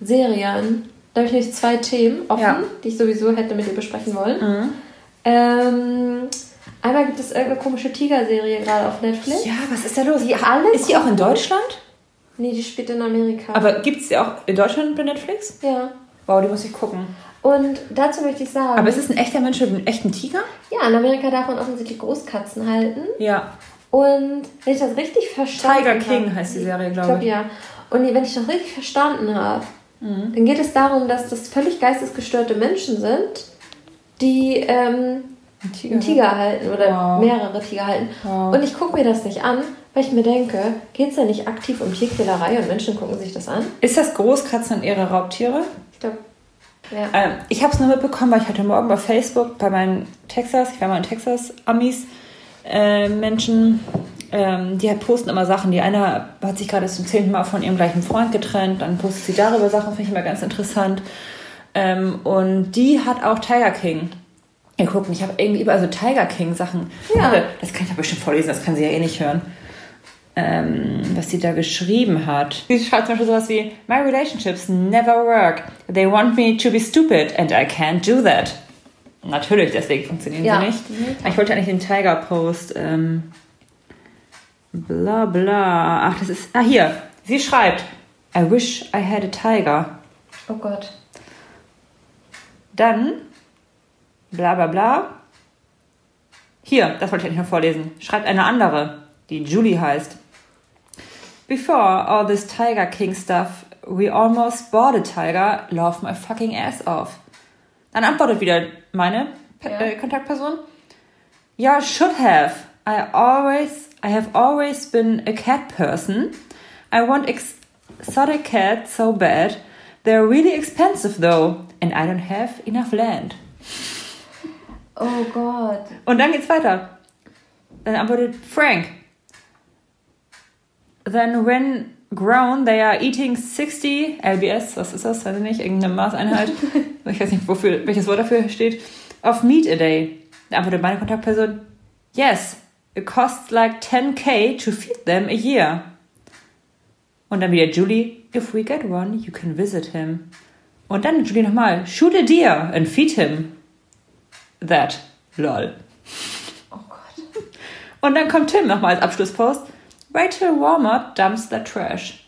Serien. Da habe ich nämlich zwei Themen offen, Ja. die ich sowieso hätte mit dir besprechen wollen. Mhm. Ähm, einmal gibt es irgendeine komische Tiger-Serie gerade auf Netflix. Ja, was ist da los? Die alle Ist die auch in Deutschland? Nee, die spielt in Amerika. Aber gibt es die auch in Deutschland bei Netflix? ja. Wow, die muss ich gucken. Und dazu möchte ich sagen, Aber ist es ein echter Mensch mit einem echten Tiger? ja, in Amerika darf man offensichtlich Großkatzen halten. Ja. Und wenn ich das richtig verstanden Tiger habe. King heißt die Serie, Ich glaube glaube ich. ja. Und wenn ich das richtig verstanden habe, dann geht es darum, dass das völlig geistesgestörte Menschen sind, die ähm, Ein Tiger. einen Tiger halten oder Wow. mehrere Tiger halten. Wow. Und ich gucke mir das nicht an, weil ich mir denke, geht es ja nicht aktiv um Tierquälerei und Menschen gucken sich das an? Ist das Großkatzen und ihre Raubtiere? Ich glaube, ja. Ähm, ich habe es nur mitbekommen, weil ich heute Morgen bei Facebook bei meinen Texas, ich war mal in Texas, Amis, äh, Menschen, ähm, die halt posten immer Sachen. Die eine hat sich gerade zum zehnten Mal von ihrem gleichen Freund getrennt, dann postet sie darüber Sachen, finde ich immer ganz interessant. Ähm, und die hat auch Tiger King. Ihr guckt, ich habe irgendwie überall so Tiger King Sachen. Ja. Das kann ich aber bestimmt vorlesen, das kann sie ja eh nicht hören. Ähm, was sie da geschrieben hat. Sie schreibt zum Beispiel sowas wie My relationships never work. They want me to be stupid and I can't do that. Natürlich, deswegen funktionieren Ja. sie nicht. Mhm. Ich wollte eigentlich den Tiger-Post. Ähm, bla bla. Ach, das ist. Ah, hier. Sie schreibt: I wish I had a tiger. Oh Gott. Dann, bla bla bla. Hier, das wollte ich eigentlich noch vorlesen. Schreibt eine andere, die Julie heißt. Before all this Tiger King stuff, we almost bought a tiger. Love my fucking ass off. Dann antwortet wieder meine Ja. äh, Kontaktperson. Yeah, should have. I always, I have always been a cat person. I want exotic cats so bad. They're really expensive though, and I don't have enough land. Oh Gott. Und dann geht's weiter. Dann antwortet Frank. Then when grown, they are eating 60 LBS, was ist das? Weiß ich nicht, irgendeine Maßeinheit. ich weiß nicht, wofür, welches Wort dafür steht. Of meat a day. Dann antwortet meine Kontaktperson. Yes, it costs like 10k to feed them a year. Und dann wieder Julie. If we get one, you can visit him. Und dann Julie nochmal. Shoot a deer and feed him. That. Lol. Oh Gott. Und dann kommt Tim nochmal als Abschlusspost. Till Walmart dumps the trash.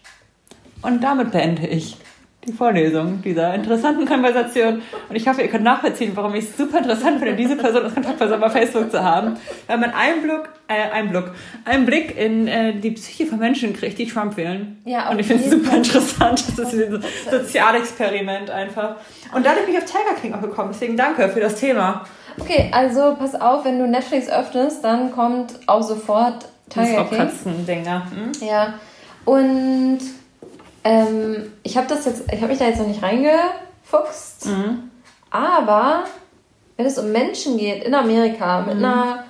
Und damit beende ich die Vorlesung dieser interessanten Konversation. Und ich hoffe, ihr könnt nachvollziehen, warum ich es super interessant finde, diese Person als Kontaktperson bei Facebook zu haben. Weil man einen Blick, äh, einen Blick, einen Blick in äh, die Psyche von Menschen kriegt, die Trump wählen. Ja, Und ich finde es super Fall. interessant. Das ist ein Sozialexperiment einfach. Und dadurch bin ich auf Tiger King auch gekommen. Deswegen danke für das Thema. Okay, also pass auf, wenn du Netflix öffnest, dann kommt auch sofort Das Tiger King. Katzen-Dinger. Hm? Ja. Und ähm, ich habe das jetzt, ich habe mich da jetzt noch nicht reingefuchst, Mhm. aber wenn es um Menschen geht in Amerika Mhm. mit einer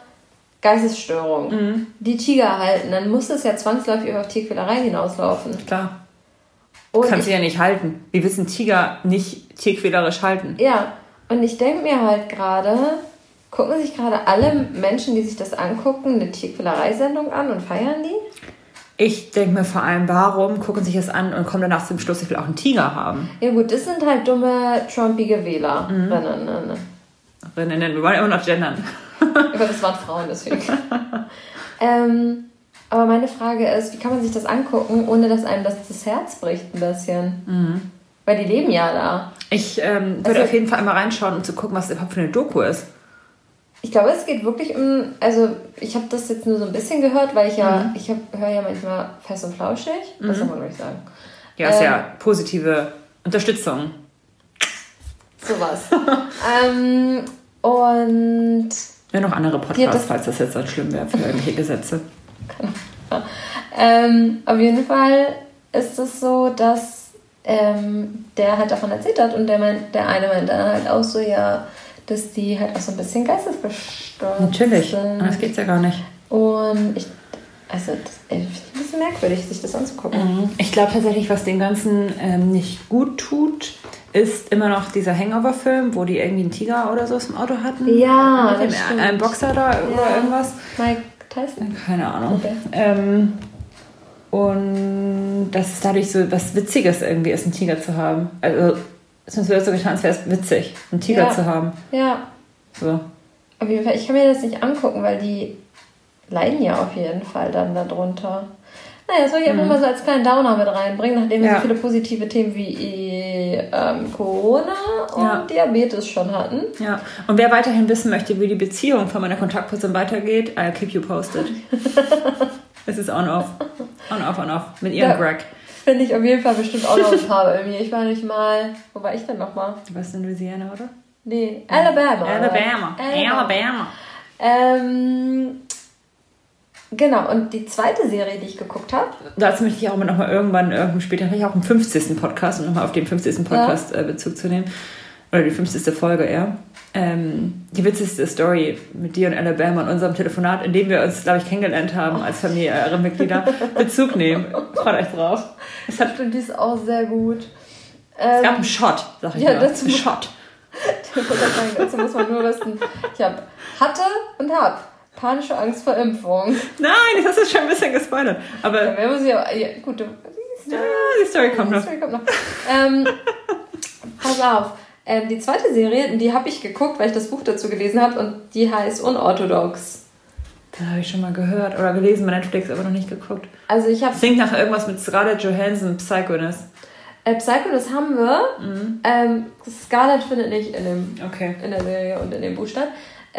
Geistesstörung, die Tiger halten, dann muss es ja zwangsläufig auf Tierquälerei hinauslaufen. Klar. Und Kannst du ja nicht halten. Wie wissen Tiger nicht tierquälerisch halten? ja, und ich denke mir halt gerade, gucken sich gerade alle Menschen, die sich das angucken, eine Tierquälereisendung an und feiern die? Ich denke mir vor allem, warum gucken sich das an und kommen danach zum Schluss, ich will auch einen Tiger haben. Ja gut, das sind halt dumme, trumpige Wählerinnen. Ne, ne. Rinnen, Wir wollen immer noch gendern. Aber das waren Frauen, deswegen. Ähm, aber meine Frage ist, wie kann man sich das angucken, ohne dass einem das, das Herz bricht ein bisschen? Mhm. Weil die leben ja da. Ich ähm, würde Also- auf jeden Fall einmal reinschauen, um zu gucken, was überhaupt für eine Doku ist. Ich glaube, es geht wirklich um, also ich habe das jetzt nur so ein bisschen gehört, weil ich ja, Mhm. ich höre ja manchmal fest und flauschig, das soll man ruhig sagen. Ja, ist Ähm. ja positive Unterstützung. Sowas. ähm, und Ja, noch andere Podcasts, das- falls das jetzt dann schlimm wäre für irgendwelche Gesetze. ähm, auf jeden Fall ist es so, dass ähm, der halt davon erzählt hat und der, meint, der eine meint dann halt auch so, ja, dass die halt auch so ein bisschen geistesgestört Natürlich, sind. das geht's ja gar nicht. Und ich, also, das ich ein bisschen merkwürdig, sich das anzugucken. Ich glaube tatsächlich, was den Ganzen ähm, nicht gut tut, ist immer noch dieser Hangover-Film, wo die irgendwie einen Tiger oder so aus dem Auto hatten. Ja, Mit dem, stimmt. einem Boxer da oder Ja. irgendwas. Mike Tyson? Keine Ahnung. Okay. Ähm, und dass es dadurch so was Witziges irgendwie ist, einen Tiger zu haben. Also, sonst wird es so getan, als wäre es witzig, einen Tiger Ja. zu haben. Ja, So. auf jeden Fall. Ich kann mir das nicht angucken, weil die leiden ja auf jeden Fall dann darunter. Naja, das soll ich einfach mal so als kleinen Downer mit reinbringen, nachdem wir Mhm. Ja. so viele positive Themen wie ähm, Corona und Ja. Diabetes schon hatten. Ja. Und wer weiterhin wissen möchte, wie die Beziehung von meiner Kontaktperson weitergeht, I'll keep you posted. es ist on-off. On-off, on-off. Mit ihrem Ja. Greg. Finde ich auf jeden Fall bestimmt auch noch ein paar bei mir. Ich war nicht mal. Wo war ich denn nochmal? Du warst in Louisiana, oder? Nee, Alabama. Alabama. Alabama. Alabama. Ähm, genau, und die zweite Serie, die ich geguckt habe, Dazu möchte ich auch noch mal irgendwann, irgendwann später, vielleicht auch im 50. Podcast, um nochmal auf den 50. Podcast äh, Bezug zu nehmen. Oder die 50. Folge eher. Ähm, die witzigste Story mit dir und Alabama und unserem Telefonat, in dem wir uns, glaube ich, kennengelernt haben als familiäre Mitglieder, Bezug nehmen. Freut euch drauf. Es, hat, die ist auch sehr gut. es Ähm, gab einen Shot, sag ich Ja, mal. dazu- Shot. Ich dazu muss man nur wissen. Ich hab, hatte und hab panische Angst vor Impfung. Nein, das hast du schon ein bisschen gespoilert. Aber Ja, wir müssen ja, ja gut, du, ja, die Story kommt die noch. Story kommt noch. Ähm, pass auf. Ähm, die zweite Serie, die habe ich geguckt, weil ich das Buch dazu gelesen habe und die heißt Unorthodox. Das habe ich schon mal gehört oder gelesen bei Netflix, aber noch nicht geguckt. Also ich habe klingt nach irgendwas mit Scarlett Johansson, Psychoness. äh, Psycho, das haben wir. Mhm. Ähm, Scarlett findet nicht in, dem, Okay. in der Serie und in dem Buch statt.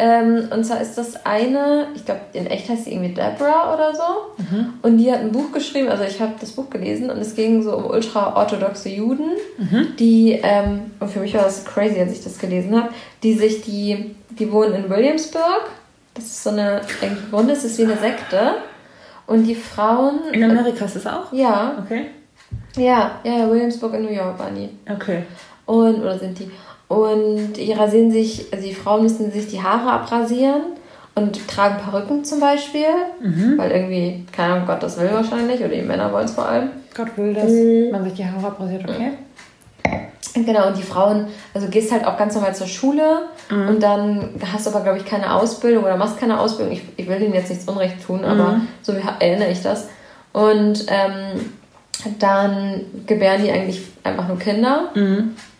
Ähm, und zwar ist das eine, ich glaube, in echt heißt sie irgendwie Deborah oder so. Mhm. Und die hat ein Buch geschrieben, also ich habe das Buch gelesen und es ging so um ultra-orthodoxe Juden, Mhm. die, ähm, und für mich war das crazy, als ich das gelesen habe, die sich, die, die wohnen in Williamsburg. Das ist so eine, im Grunde ist es wie eine Sekte. Und die Frauen. In Amerika ist das auch? Ja, Okay. ja, ja, Williamsburg in New York waren die. Okay. Und, oder sind die. Und die rasieren sich, also die Frauen müssen sich die Haare abrasieren und tragen Perücken zum Beispiel. Weil irgendwie, keine Ahnung, Gott das will wahrscheinlich, oder die Männer wollen es vor allem. Gott will, dass Mhm. man sich die Haare abrasiert, okay? Genau, und die Frauen, also gehst halt auch ganz normal zur Schule und dann hast du aber, glaube ich, keine Ausbildung oder machst keine Ausbildung. Ich, ich will denen jetzt nichts Unrecht tun, aber so wie- erinnere ich das. Und ähm, dann gebären die eigentlich einfach nur Kinder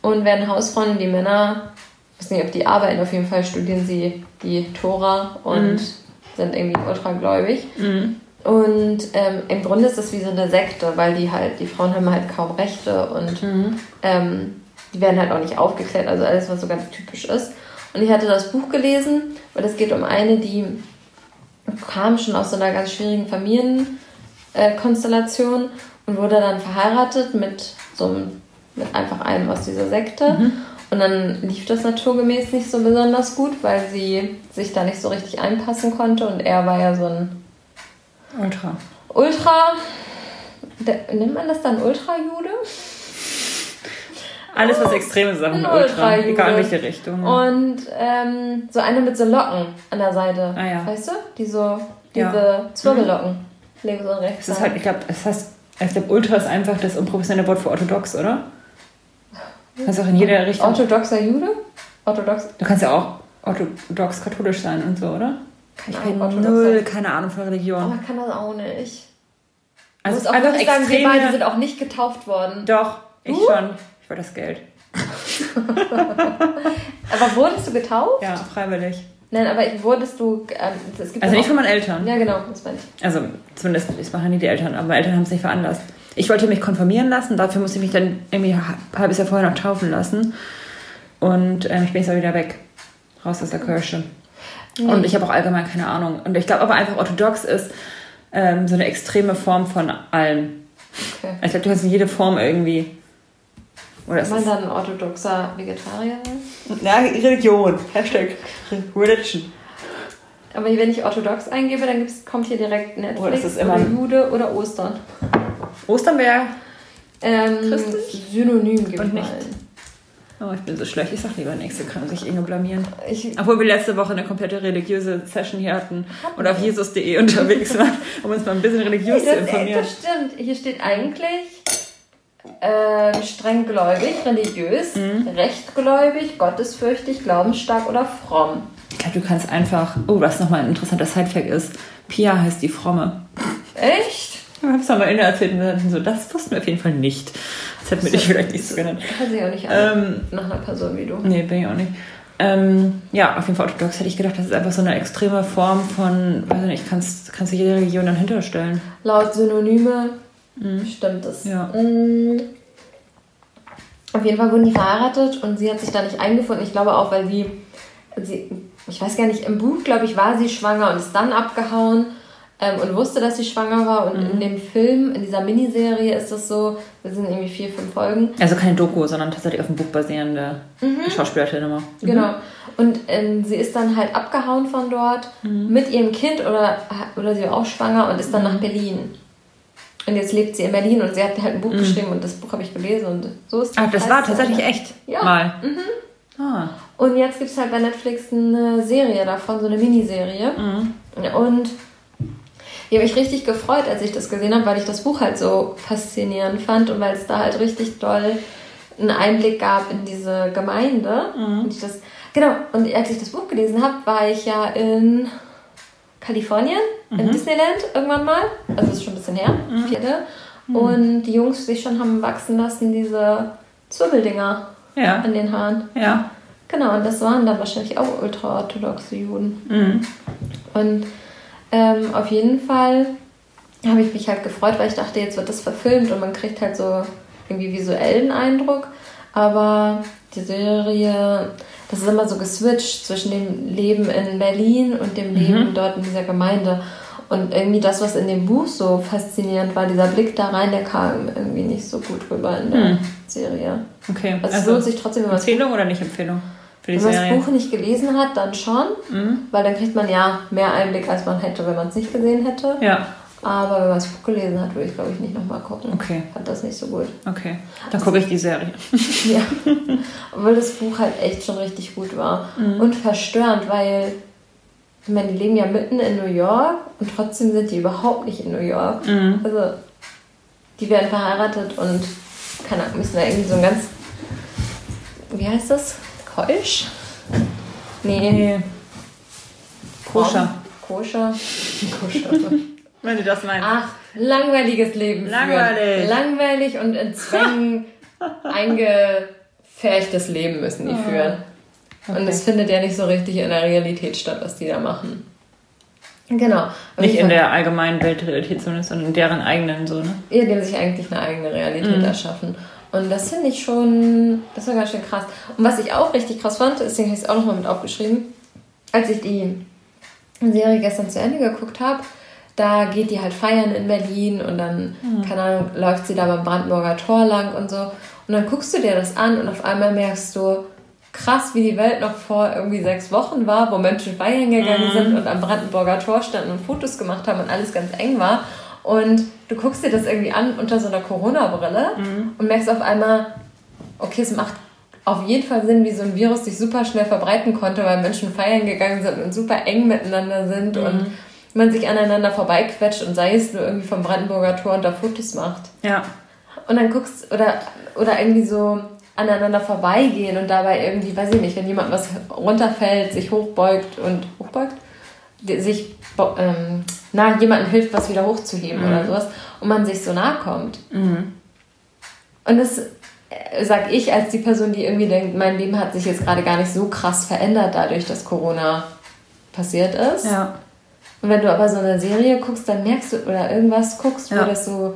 und werden Hausfrauen die Männer, ich weiß nicht, ob die arbeiten, auf jeden Fall studieren sie die Tora und sind irgendwie ultragläubig. Und ähm, im Grunde ist das wie so eine Sekte, weil die halt, die Frauen haben halt kaum Rechte und ähm, die werden halt auch nicht aufgeklärt, also alles, was so ganz typisch ist. Und ich hatte das Buch gelesen, weil es geht um eine, die kam schon aus so einer ganz schwierigen Familienkonstellation äh, und wurde dann verheiratet mit so einem, mit einfach einem aus dieser Sekte. Und dann lief das naturgemäß nicht so besonders gut, weil sie sich da nicht so richtig einpassen konnte und er war ja so ein Ultra. Ultra. Der, nennt man das dann Ultra-Jude? Alles, was extreme Sachen, Ein Ultra. Ultra-Jude. Egal in welche Richtung. Und ähm, so eine mit so Locken an der Seite. Ah, ja. Weißt du? Die so, diese Ja. Zwirbellocken. Links und rechts. es ist halt, ich glaube, es heißt, ich glaube, Ultra ist einfach das unprofessionelle Wort für orthodox, oder? Das ist auch in jeder Richtung. Orthodoxer Jude? Orthodox. Du kannst ja auch orthodox katholisch sein und so, oder? Keine Ich habe orthodox null, keine Ahnung von Aber Religion. man kann das auch nicht. Also ist auch einfach wirklich sagen, wir beide extreme... sind auch nicht getauft worden. Doch, ich schon. Ich wollte das Geld. Aber wurdest du getauft? Ja, freiwillig. Nein, aber wurdest du. Ähm, es gibt also nicht von meinen Eltern. Ja, genau, das meine ich. Also zumindest, es machen nicht die Eltern, aber meine Eltern haben es nicht veranlasst. Ich wollte mich konfirmieren lassen, dafür musste ich mich dann irgendwie ein halbes Jahr vorher noch taufen lassen. Und ähm, ich bin jetzt auch wieder weg. Raus aus der Kirche. Nee. Und ich habe auch allgemein keine Ahnung. Und ich glaube aber einfach, orthodox ist ähm, so eine extreme Form von allem. Okay. Ich glaube, du hast in jede Form irgendwie. Oder Kann man dann ein orthodoxer Vegetarier? Ja, Religion. Hashtag Religion. Aber wenn ich orthodox eingebe, dann kommt hier direkt Netflix oh, das ist immer oder Jude oder Ostern. Ostern wäre ähm, Synonym gewesen. Oh, ich bin so schlecht. Ich sag lieber nichts, kann sich Inge blamieren. Ich, Obwohl wir letzte Woche eine komplette religiöse Session hier hatten und auf jesus.de unterwegs waren, um uns mal ein bisschen religiös hey, zu informieren. Das stimmt. Hier steht eigentlich äh, strenggläubig, religiös, mhm. rechtgläubig, gottesfürchtig, glaubensstark oder fromm. Ich glaube, du kannst einfach. Oh, was nochmal ein interessanter Sidefact ist: Pia heißt die Fromme. Echt? Ich habe es mal Ende erzählt und so, das wussten wir auf jeden Fall nicht. Das hätten wir dich vielleicht nicht so genannt. Hört sich auch nicht ähm, nach einer Person wie du. Nee, bin ich auch nicht. Ähm, ja, auf jeden Fall orthodox hätte ich gedacht, das ist einfach so eine extreme Form von, weiß nicht, kannst, kannst du jede Religion dann hinterstellen. Laut Synonyme mhm. stimmt es. Ja. Mhm. Auf jeden Fall wurden die verheiratet und sie hat sich da nicht eingefunden. Ich glaube auch, weil sie, sie ich weiß gar nicht, im Buch, glaube ich, war sie schwanger und ist dann abgehauen ähm, und wusste, dass sie schwanger war. Und mhm. in dem Film, in dieser Miniserie ist es so, wir sind irgendwie vier, fünf Folgen. Also keine Doku, sondern tatsächlich auf dem Buch basierende mhm. Schauspielerin immer. Mhm. Genau. Und ähm, sie ist dann halt abgehauen von dort mhm. mit ihrem Kind oder, oder sie war auch schwanger und ist dann nach mhm. Berlin. Und jetzt lebt sie in Berlin und sie hat halt ein Buch mhm. geschrieben und das Buch habe ich gelesen und so ist das. Ach, das war tatsächlich echt? Ja. Mal. Mhm. Ah. Und jetzt gibt es halt bei Netflix eine Serie davon, so eine Miniserie. Und ich habe mich richtig gefreut, als ich das gesehen habe, weil ich das Buch halt so faszinierend fand und weil es da halt richtig doll einen Einblick gab in diese Gemeinde. Mhm. Und ich das, genau, und als ich das Buch gelesen habe, war ich ja in Kalifornien, mhm. in Disneyland irgendwann mal. Also das ist schon ein bisschen her, mhm. vierte. Mhm. Und die Jungs sich schon haben wachsen lassen, diese Zwirbeldinger ja. an den Haaren. Ja. Genau, und das waren dann wahrscheinlich auch ultraorthodoxe Juden. Mhm. Und ähm, auf jeden Fall habe ich mich halt gefreut, weil ich dachte, jetzt wird das verfilmt und man kriegt halt so irgendwie visuellen Eindruck. Aber die Serie, das ist immer so geswitcht zwischen dem Leben in Berlin und dem Leben mhm. dort in dieser Gemeinde. Und irgendwie das, was in dem Buch so faszinierend war, dieser Blick da rein, der kam irgendwie nicht so gut rüber in der mhm. Serie. Okay. Also, also lohnt sich trotzdem, Empfehlung oder nicht Empfehlung? Für die wenn man das Buch nicht gelesen hat, dann schon, mhm. weil dann kriegt man ja mehr Einblick, als man hätte, wenn man es nicht gesehen hätte. Ja. Aber wenn man das Buch gelesen hat, würde ich, glaube ich, nicht nochmal gucken. Okay. Fand das nicht so gut. Okay. Dann gucke ich die Serie. ja. Obwohl das Buch halt echt schon richtig gut war. Mhm. Und verstörend, weil ich meine, die leben ja mitten in New York und trotzdem sind die überhaupt nicht in New York. Mhm. Also, die werden verheiratet und keine Ahnung, müssen da irgendwie so ein ganz. Wie heißt das? Keusch? Nee. nee. Koscher. Koscher. Koscher. Wenn du das meinst. Ach, langweiliges Leben. Langweilig. Führen. Langweilig und in Zwängen eingefärchtes Leben müssen die ah. führen. Okay. Und es findet ja nicht so richtig in der Realität statt, was die da machen. Genau. Nicht in der allgemeinen Weltrealität, sondern in deren eigenen so, ne? Ja, die haben sich eigentlich eine eigene Realität mhm. erschaffen. Und das finde ich schon, das war ganz schön krass. Und was ich auch richtig krass fand, deswegen habe ich es auch nochmal mit aufgeschrieben, als ich die Serie gestern zu Ende geguckt habe, da geht die halt feiern in Berlin und dann, mhm. keine Ahnung, läuft sie da beim Brandenburger Tor lang und so. Und dann guckst du dir das an und auf einmal merkst du, krass, wie die Welt noch vor irgendwie sechs Wochen war, wo Menschen feiern gegangen mhm. sind und am Brandenburger Tor standen und Fotos gemacht haben und alles ganz eng war. Und du guckst dir das irgendwie an unter so einer Corona-Brille mhm. und merkst auf einmal, okay, es macht auf jeden Fall Sinn, wie so ein Virus sich super schnell verbreiten konnte, weil Menschen feiern gegangen sind und super eng miteinander sind mhm. und man sich aneinander vorbeiquetscht und sei es nur irgendwie vom Brandenburger Tor und da Fotos macht. Ja. Und dann guckst oder oder irgendwie so aneinander vorbeigehen und dabei irgendwie, weiß ich nicht, wenn jemand was runterfällt, sich hochbeugt und hochbeugt, sich ähm, na, jemandem hilft, was wieder hochzuheben mhm. oder sowas und man sich so nahe kommt. Mhm. Und das äh, sag ich als die Person, die irgendwie denkt, mein Leben hat sich jetzt gerade gar nicht so krass verändert dadurch, dass Corona passiert ist. Ja. Und wenn du aber so eine Serie guckst, dann merkst du, oder irgendwas guckst, wo Ja. das so,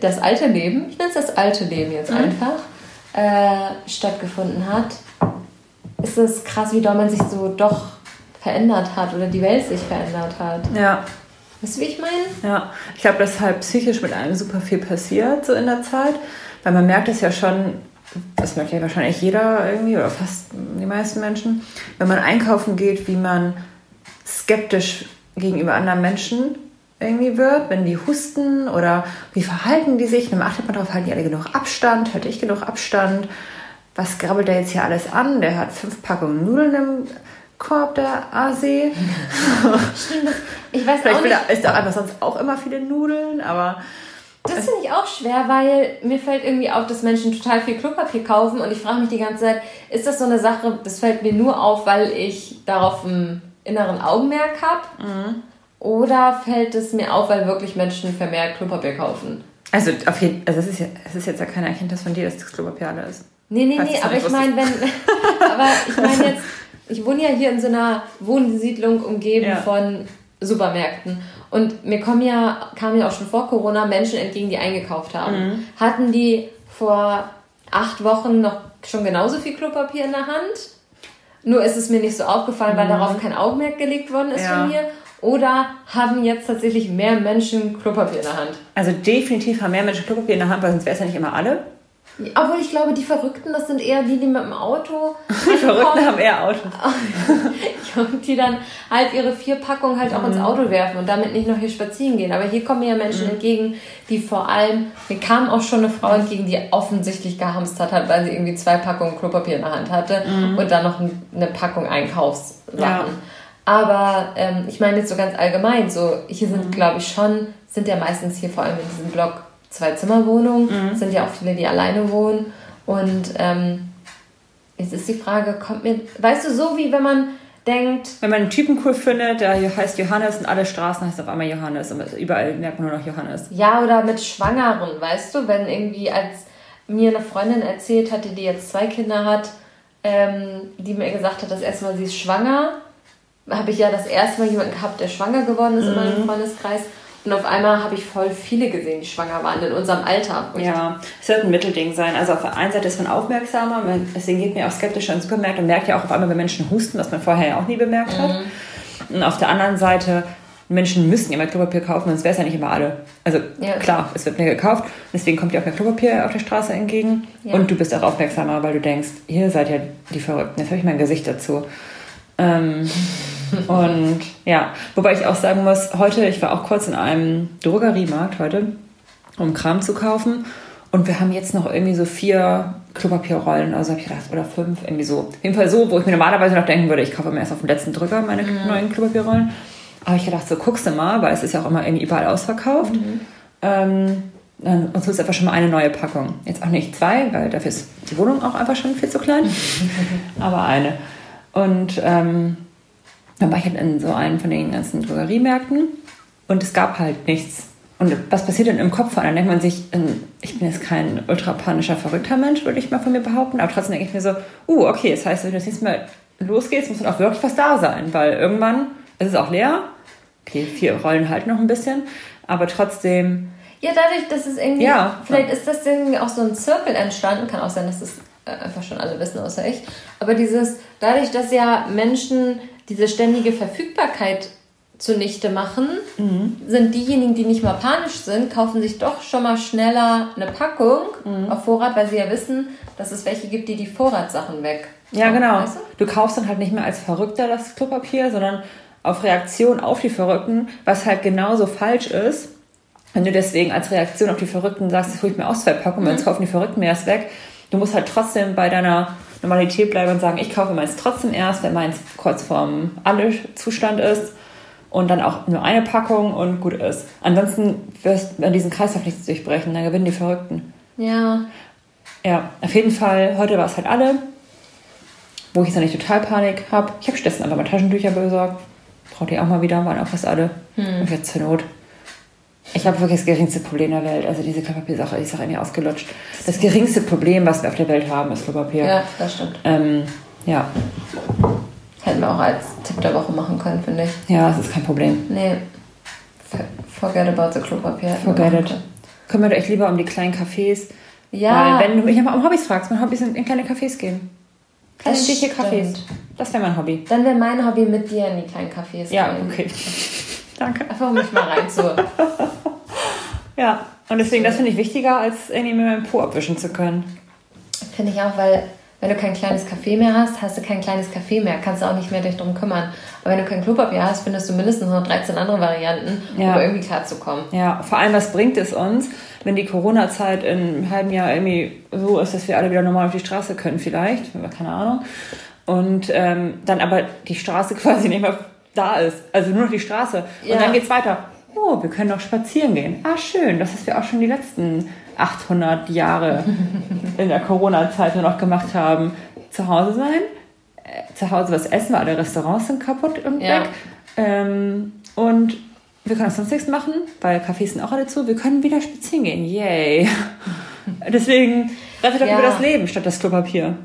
das alte Leben, ich nenne es das alte Leben jetzt Mhm. einfach, äh, stattgefunden hat, ist es krass, wie doll man sich so doch verändert hat oder die Welt sich verändert hat. Ja. Weißt du, wie ich meine? Ja, ich glaube, dass halt psychisch mit einem super viel passiert, so in der Zeit. Weil man merkt es ja schon, das merkt ja wahrscheinlich jeder irgendwie, oder fast die meisten Menschen, wenn man einkaufen geht, wie man skeptisch gegenüber anderen Menschen irgendwie wird, wenn die husten oder wie verhalten die sich, dann achtet man darauf, halten die alle genug Abstand, halte ich genug Abstand, was grabbelt der jetzt hier alles an? Der hat fünf Packungen Nudeln im Korb, der Asi. Ich weiß Vielleicht auch nicht. er, isst er einfach sonst auch immer viele Nudeln, aber Das finde ich auch schwer, weil mir fällt irgendwie auf, dass Menschen total viel Klopapier kaufen und ich frage mich die ganze Zeit, ist das so eine Sache, das fällt mir nur auf, weil ich darauf einen inneren Augenmerk habe? Oder fällt es mir auf, weil wirklich Menschen vermehrt Klopapier kaufen? Also, auf jeden, also es, ist ja, es ist jetzt ja keine Erkenntnis von dir, dass das Klopapier alle ist. Nee, nee, Falls nee, aber ich meine, wenn. aber ich meine jetzt, ich wohne ja hier in so einer Wohnsiedlung umgeben Ja. von Supermärkten. Und mir kommen ja, kamen ja auch schon vor Corona Menschen entgegen, die eingekauft haben. Mhm. Hatten die vor acht Wochen noch schon genauso viel Klopapier in der Hand? Nur ist es mir nicht so aufgefallen, weil darauf kein Augenmerk gelegt worden ist Mhm. Ja. von mir. Oder haben jetzt tatsächlich mehr Menschen Klopapier in der Hand? Also definitiv haben mehr Menschen Klopapier in der Hand, weil sonst wäre es ja nicht immer alle. Obwohl ich glaube, die Verrückten, das sind eher die, die mit dem Auto Die Verrückten haben eher Autos. und die dann halt ihre vier Packungen halt auch ins Auto werfen und damit nicht noch hier spazieren gehen. Aber hier kommen mir ja Menschen entgegen, die vor allem, mir kam auch schon eine Frau entgegen, die offensichtlich gehamstert hat, weil sie irgendwie zwei Packungen Klopapier in der Hand hatte und dann noch ein- eine Packung Einkaufssachen. Ja. Aber ähm, ich meine jetzt so ganz allgemein, so hier sind, glaube ich, schon, sind ja meistens hier vor allem in diesem Block zwei Zimmerwohnungen, sind ja auch viele, die alleine wohnen. Und ähm, jetzt ist die Frage, kommt mir, weißt du, so wie wenn man denkt, Wenn man einen Typen cool findet, der heißt Johannes und alle Straßen heißt auf einmal Johannes. Und überall merkt man nur noch Johannes. ja, oder mit Schwangeren, weißt du, wenn irgendwie als mir eine Freundin erzählt hatte, die jetzt zwei Kinder hat, ähm, die mir gesagt hat, das erste Mal, sie ist schwanger, habe ich ja das erste Mal jemanden gehabt, der schwanger geworden ist in meinem Freundeskreis. Und auf einmal habe ich voll viele gesehen, die schwanger waren in unserem Alter. Und Ja, es wird ein Mittelding sein. Also auf der einen Seite ist man aufmerksamer, man, deswegen geht man auch skeptischer ins Supermarkt und merkt ja auch auf einmal, wenn Menschen husten, was man vorher ja auch nie bemerkt hat. Und auf der anderen Seite, Menschen müssen immer Klopapier kaufen, sonst wäre es ja nicht immer alle. Also Ja. klar, es wird mehr gekauft, deswegen kommt dir auch mehr Klopapier auf der Straße entgegen. Ja. Und du bist auch aufmerksamer, weil du denkst, ihr seid ja die Verrückten, jetzt habe ich mein Gesicht dazu. Ähm, und ja, wobei ich auch sagen muss, heute, ich war auch kurz in einem Drogeriemarkt heute, um Kram zu kaufen. Und wir haben jetzt noch irgendwie so vier Klopapierrollen, also habe ich gedacht, oder fünf, irgendwie so. Auf jeden Fall so, wo ich mir normalerweise noch denken würde, ich kaufe mir erst auf den letzten Drücker meine neuen Klopapierrollen. Aber ich gedacht, so guckst du mal, weil es ist ja auch immer irgendwie überall ausverkauft. Ähm, dann und so ist einfach schon mal eine neue Packung. Jetzt auch nicht zwei, weil dafür ist die Wohnung auch einfach schon viel zu klein. aber eine. Und ähm, dann war ich halt in so einem von den ganzen Drogeriemärkten und es gab halt nichts. Und was passiert denn im Kopf? Und dann denkt man sich, ähm, ich bin jetzt kein ultra panischer, verrückter Mensch, würde ich mal von mir behaupten. Aber trotzdem denke ich mir so, uh, okay, das heißt, wenn das nächste Mal losgehst, muss dann auch wirklich was da sein. Weil irgendwann ist es auch leer. Okay, vier Rollen halten noch ein bisschen. Aber trotzdem, Ja, dadurch, dass es irgendwie, Ja. vielleicht ist das irgendwie auch so ein Zirkel entstanden, kann auch sein, dass das äh, einfach schon alle wissen, außer ich. Aber dieses, dadurch, dass ja Menschen diese ständige Verfügbarkeit zunichte machen, sind diejenigen, die nicht mal panisch sind, kaufen sich doch schon mal schneller eine Packung auf Vorrat, weil sie ja wissen, dass es welche gibt, die die Vorratssachen weg. Ja, genau. Weißt du? Du kaufst dann halt nicht mehr als Verrückter das Klopapier, sondern auf Reaktion auf die Verrückten, was halt genauso falsch ist. Wenn du deswegen als Reaktion auf die Verrückten sagst, das hol ich mir aus zwei Packungen, sonst kaufen die Verrückten mir das weg. Du musst halt trotzdem bei deiner Normalität bleiben und sagen, ich kaufe meins trotzdem erst, wenn meins kurz vorm Alle-Zustand ist und dann auch nur eine Packung und gut ist. Ansonsten wirst du an diesen Kreislauf nichts durchbrechen, dann gewinnen die Verrückten. Ja, Ja, auf jeden Fall, heute war es halt alle. Wo ich jetzt noch nicht total Panik habe. Ich habe stattdessen einfach mal Taschentücher besorgt. Braucht ihr auch mal wieder, waren auch fast alle. Und jetzt zur Not. Ich habe wirklich das geringste Problem der Welt. Also diese Klopapiersache ist auch irgendwie ausgelutscht. Das geringste Problem, was wir auf der Welt haben, ist Klopapier. ja, das stimmt. Ähm, ja. Hätten wir auch als Tipp der Woche machen können, finde ich. Ja, das ist kein Problem. Nee. Forget about the Klopapier. Forget it. Kümmert euch lieber um die kleinen Cafés. Ja. Weil wenn du mich aber um Hobbys fragst, mein Hobby sind in kleine Cafés gehen. Kleine Das dicke Cafés. Das wäre mein Hobby. Dann wäre mein Hobby mit dir in die kleinen Cafés Ja, gehen. okay. Danke. Einfach um mich mal rein zu. Ja, und deswegen, das finde ich wichtiger, als irgendwie mit meinem Po abwischen zu können. Finde ich auch, weil wenn du kein kleines Café mehr hast, hast du kein kleines Café mehr, kannst du auch nicht mehr dich drum kümmern. Aber wenn du kein Klopapier hast, findest du mindestens noch 13 andere Varianten, Ja. um irgendwie klarzukommen. Ja, vor allem, was bringt es uns, wenn die Corona-Zeit in einem halben Jahr irgendwie so ist, dass wir alle wieder normal auf die Straße können, vielleicht, keine Ahnung. Und ähm, dann aber die Straße quasi nicht mehr da ist. Also nur noch die Straße. Ja. Und dann geht's weiter. Oh, wir können noch spazieren gehen. Ah, schön. Das, was wir auch schon die letzten 800 Jahre in der Corona-Zeit noch gemacht haben. Zu Hause sein, äh, zu Hause was essen, weil alle Restaurants sind kaputt und Ja. weg. Ähm, und wir können sonst nichts machen, weil Cafés sind auch alle zu. Wir können wieder spazieren gehen. Yay. Deswegen rettet doch Ja. über das Leben statt das Klopapier.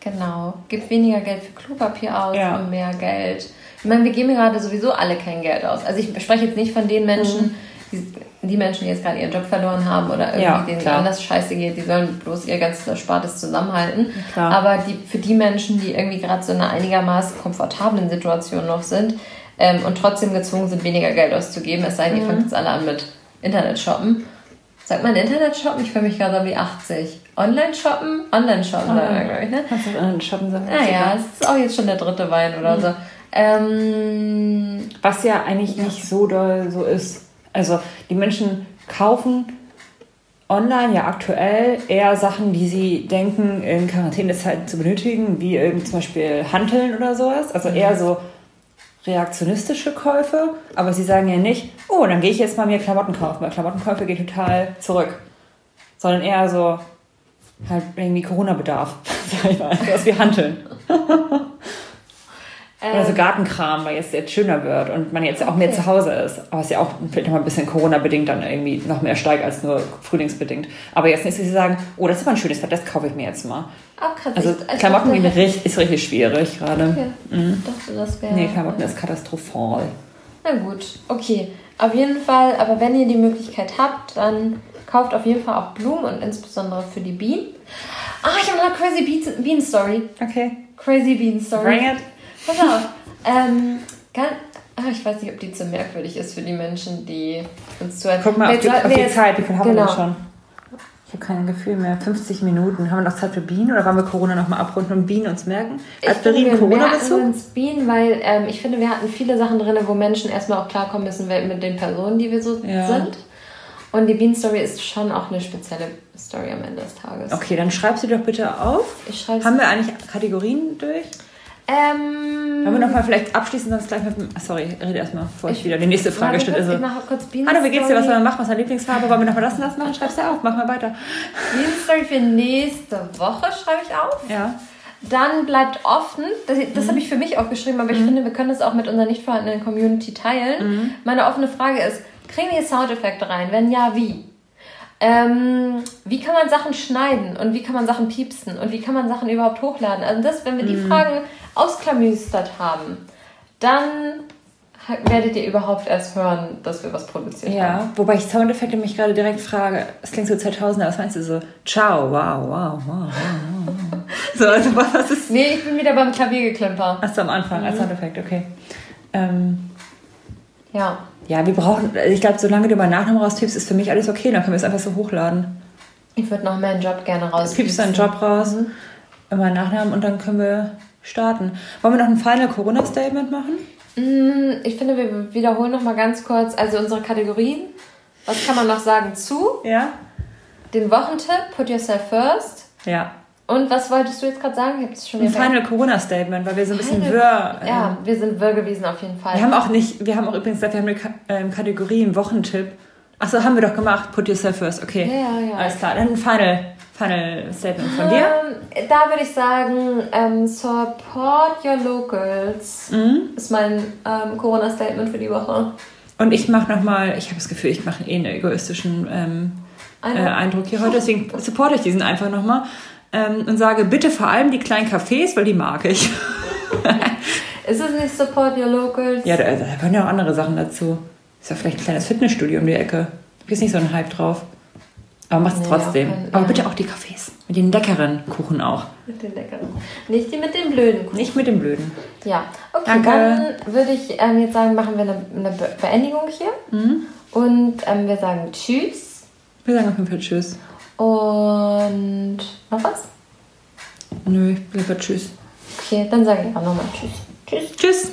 Genau. Gib weniger Geld für Klopapier aus Ja. und mehr Geld. Ich meine, wir geben gerade sowieso alle kein Geld aus. Also ich spreche jetzt nicht von den Menschen, die, die Menschen, die jetzt gerade ihren Job verloren haben oder irgendwie Ja, denen klar. anders scheiße geht, die sollen bloß ihr ganzes Erspartes zusammenhalten. klar. Aber die, für die Menschen, die irgendwie gerade so in einer einigermaßen komfortablen Situation noch sind ähm, und trotzdem gezwungen sind, weniger Geld auszugeben, es sei denn, ihr fangt jetzt alle an mit Internet-Shoppen. Sagt man Internet-Shoppen? Ich fühle mich gerade wie 80. Online-Shoppen? Online-Shoppen, sagt man, glaube ich, ne? Kannst du den Shoppen sagen? Naja, es ist auch jetzt schon der dritte Wein oder so. Ähm, Was ja eigentlich nicht so doll so ist. Also die Menschen kaufen online ja aktuell eher Sachen, die sie denken, in Quarantänezeiten zu benötigen, wie irgendwie zum Beispiel Hanteln oder sowas. Also eher so reaktionistische Käufe. Aber sie sagen ja nicht, oh, dann gehe ich jetzt mal mir Klamotten kaufen, weil Klamottenkäufe gehen total zurück. Sondern eher so halt irgendwie Corona-Bedarf, sag ich mal. Sowas wie Hanteln. Oder so ähm, Gartenkram, weil jetzt jetzt schöner wird und man jetzt auch mehr Okay. zu Hause ist. Aber es ist ja auch vielleicht noch mal ein bisschen Corona-bedingt dann irgendwie noch mehr steigt als nur frühlingsbedingt. Aber jetzt nicht, dass sie sagen, oh, das ist aber ein schönes Wetter, das kaufe ich mir jetzt mal. auch krass. Also Ich- Klamotten dachte, gehen richtig, ist richtig schwierig gerade. Okay. Ich dachte, das wäre. Nee, Klamotten ist katastrophal. Na gut, okay. Auf jeden Fall, aber wenn ihr die Möglichkeit habt, dann kauft auf jeden Fall auch Blumen und insbesondere für die Bienen. Ah, ich habe noch eine Crazy Bean Story. Okay. Crazy Bean Story. Bring it. Pass auf. ähm, kann, ach, ich weiß nicht, ob die zu merkwürdig ist für die Menschen, die uns zuhören. Guck mal auf die, auf wir die jetzt- Zeit, wie viel haben wir genau. denn schon? Ich habe kein Gefühl mehr. 50 Minuten. Haben wir noch Zeit für Bienen oder wollen wir Corona nochmal abrunden und Bienen uns merken? Aspirin, wir Corona dazu? uns Bienen, weil ähm, ich finde, wir hatten viele Sachen drin, wo Menschen erstmal auch klarkommen müssen mit den Personen, die wir so Ja. sind. Und die Bienen-Story ist schon auch eine spezielle Story am Ende des Tages. Okay, dann schreib sie doch bitte auf. Ich Haben wir eigentlich Kategorien durch? Ähm, Wollen wir nochmal vielleicht abschließen, sonst gleich mit dem. ah, Sorry, rede erstmal, bevor ich, wieder die nächste Frage stelle. Also, Ich Hallo, wie geht's dir? Was soll man machen? Was ist deine Lieblingsfarbe? Wollen wir nochmal das und das machen? Schreib's ja auf. Mach mal weiter. Bienen Story für nächste Woche schreibe ich auf. Ja. Dann bleibt offen, das, das Mhm. habe ich für mich aufgeschrieben, aber ich finde, wir können das auch mit unserer nicht vorhandenen Community teilen. Mhm. Meine offene Frage ist, kriegen wir Soundeffekte rein? Wenn ja, wie? Ähm, wie kann man Sachen schneiden und wie kann man Sachen piepsen und wie kann man Sachen überhaupt hochladen? Also das, wenn wir Mhm. die Fragen ausklamüstert haben, dann werdet ihr überhaupt erst hören, dass wir was produziert haben. Ja, wobei ich Soundeffekte mich gerade direkt frage. Es klingt so 2000er, was meinst du so? Ciao, wow, wow, wow, wow, wow. So, also was ist. Nee, ich bin wieder beim Klaviergeklimper. Achso, am Anfang Mhm. als Soundeffekt, okay. Ähm, Ja. ja, wir brauchen. Ich glaube, solange du meinen Nachnamen rauspiepst, ist für mich alles okay. Dann können wir es einfach so hochladen. Ich würde noch meinen Job gerne raus. piepst deinen Job raus, Mhm. meinen Nachnamen und dann können wir starten. Wollen wir noch ein Final Corona-Statement machen? Mm, Ich finde, wir wiederholen noch mal ganz kurz, also unsere Kategorien. Was kann man noch sagen zu? Ja? Den Wochentipp, put yourself first. Ja. Und was wolltest du jetzt gerade sagen? Ich schon Ein Final Corona-Statement, weil wir so ein bisschen Final- wirr. ähm, Ja, wir sind wirr gewesen auf jeden Fall. Wir haben auch nicht, wir haben auch übrigens gesagt, wir haben eine Ka ähm, Kategorie, einen Wochentipp. Achso, haben wir doch gemacht. Put yourself first. Okay. Ja, ja, ja. Alles klar. Dann ein Final, Final Statement von dir. Ähm, da würde ich sagen, ähm, support your locals Mhm. ist mein ähm, Corona-Statement für die Woche. Und ich mache nochmal, ich habe das Gefühl, ich mache eh einen egoistischen ähm, äh, Eindruck? Eindruck hier heute. Deswegen supporte ich diesen einfach nochmal. Ähm, und sage bitte vor allem die kleinen Cafés, weil die mag ich. Ist es nicht Support Your Locals? Ja, da, da gehören ja auch andere Sachen dazu. Ist ja vielleicht ein kleines Fitnessstudio um die Ecke. Da ist nicht so ein Hype drauf. Aber macht es Nee, trotzdem. keinen- Aber ja. bitte auch die Cafés. Mit den leckeren Kuchen auch. Mit den leckeren. Nicht die mit den blöden. Nicht mit dem Blöden. Ja, okay, Danke. dann würde ich ähm, jetzt sagen, machen wir eine, eine Be Beendigung hier. Mhm. Und ähm, wir sagen Tschüss. Wir sagen auf jeden Fall Tschüss. Und noch was? Nö, lieber Tschüss. Okay, dann sage ich auch nochmal Tschüss. Tschüss. Tschüss.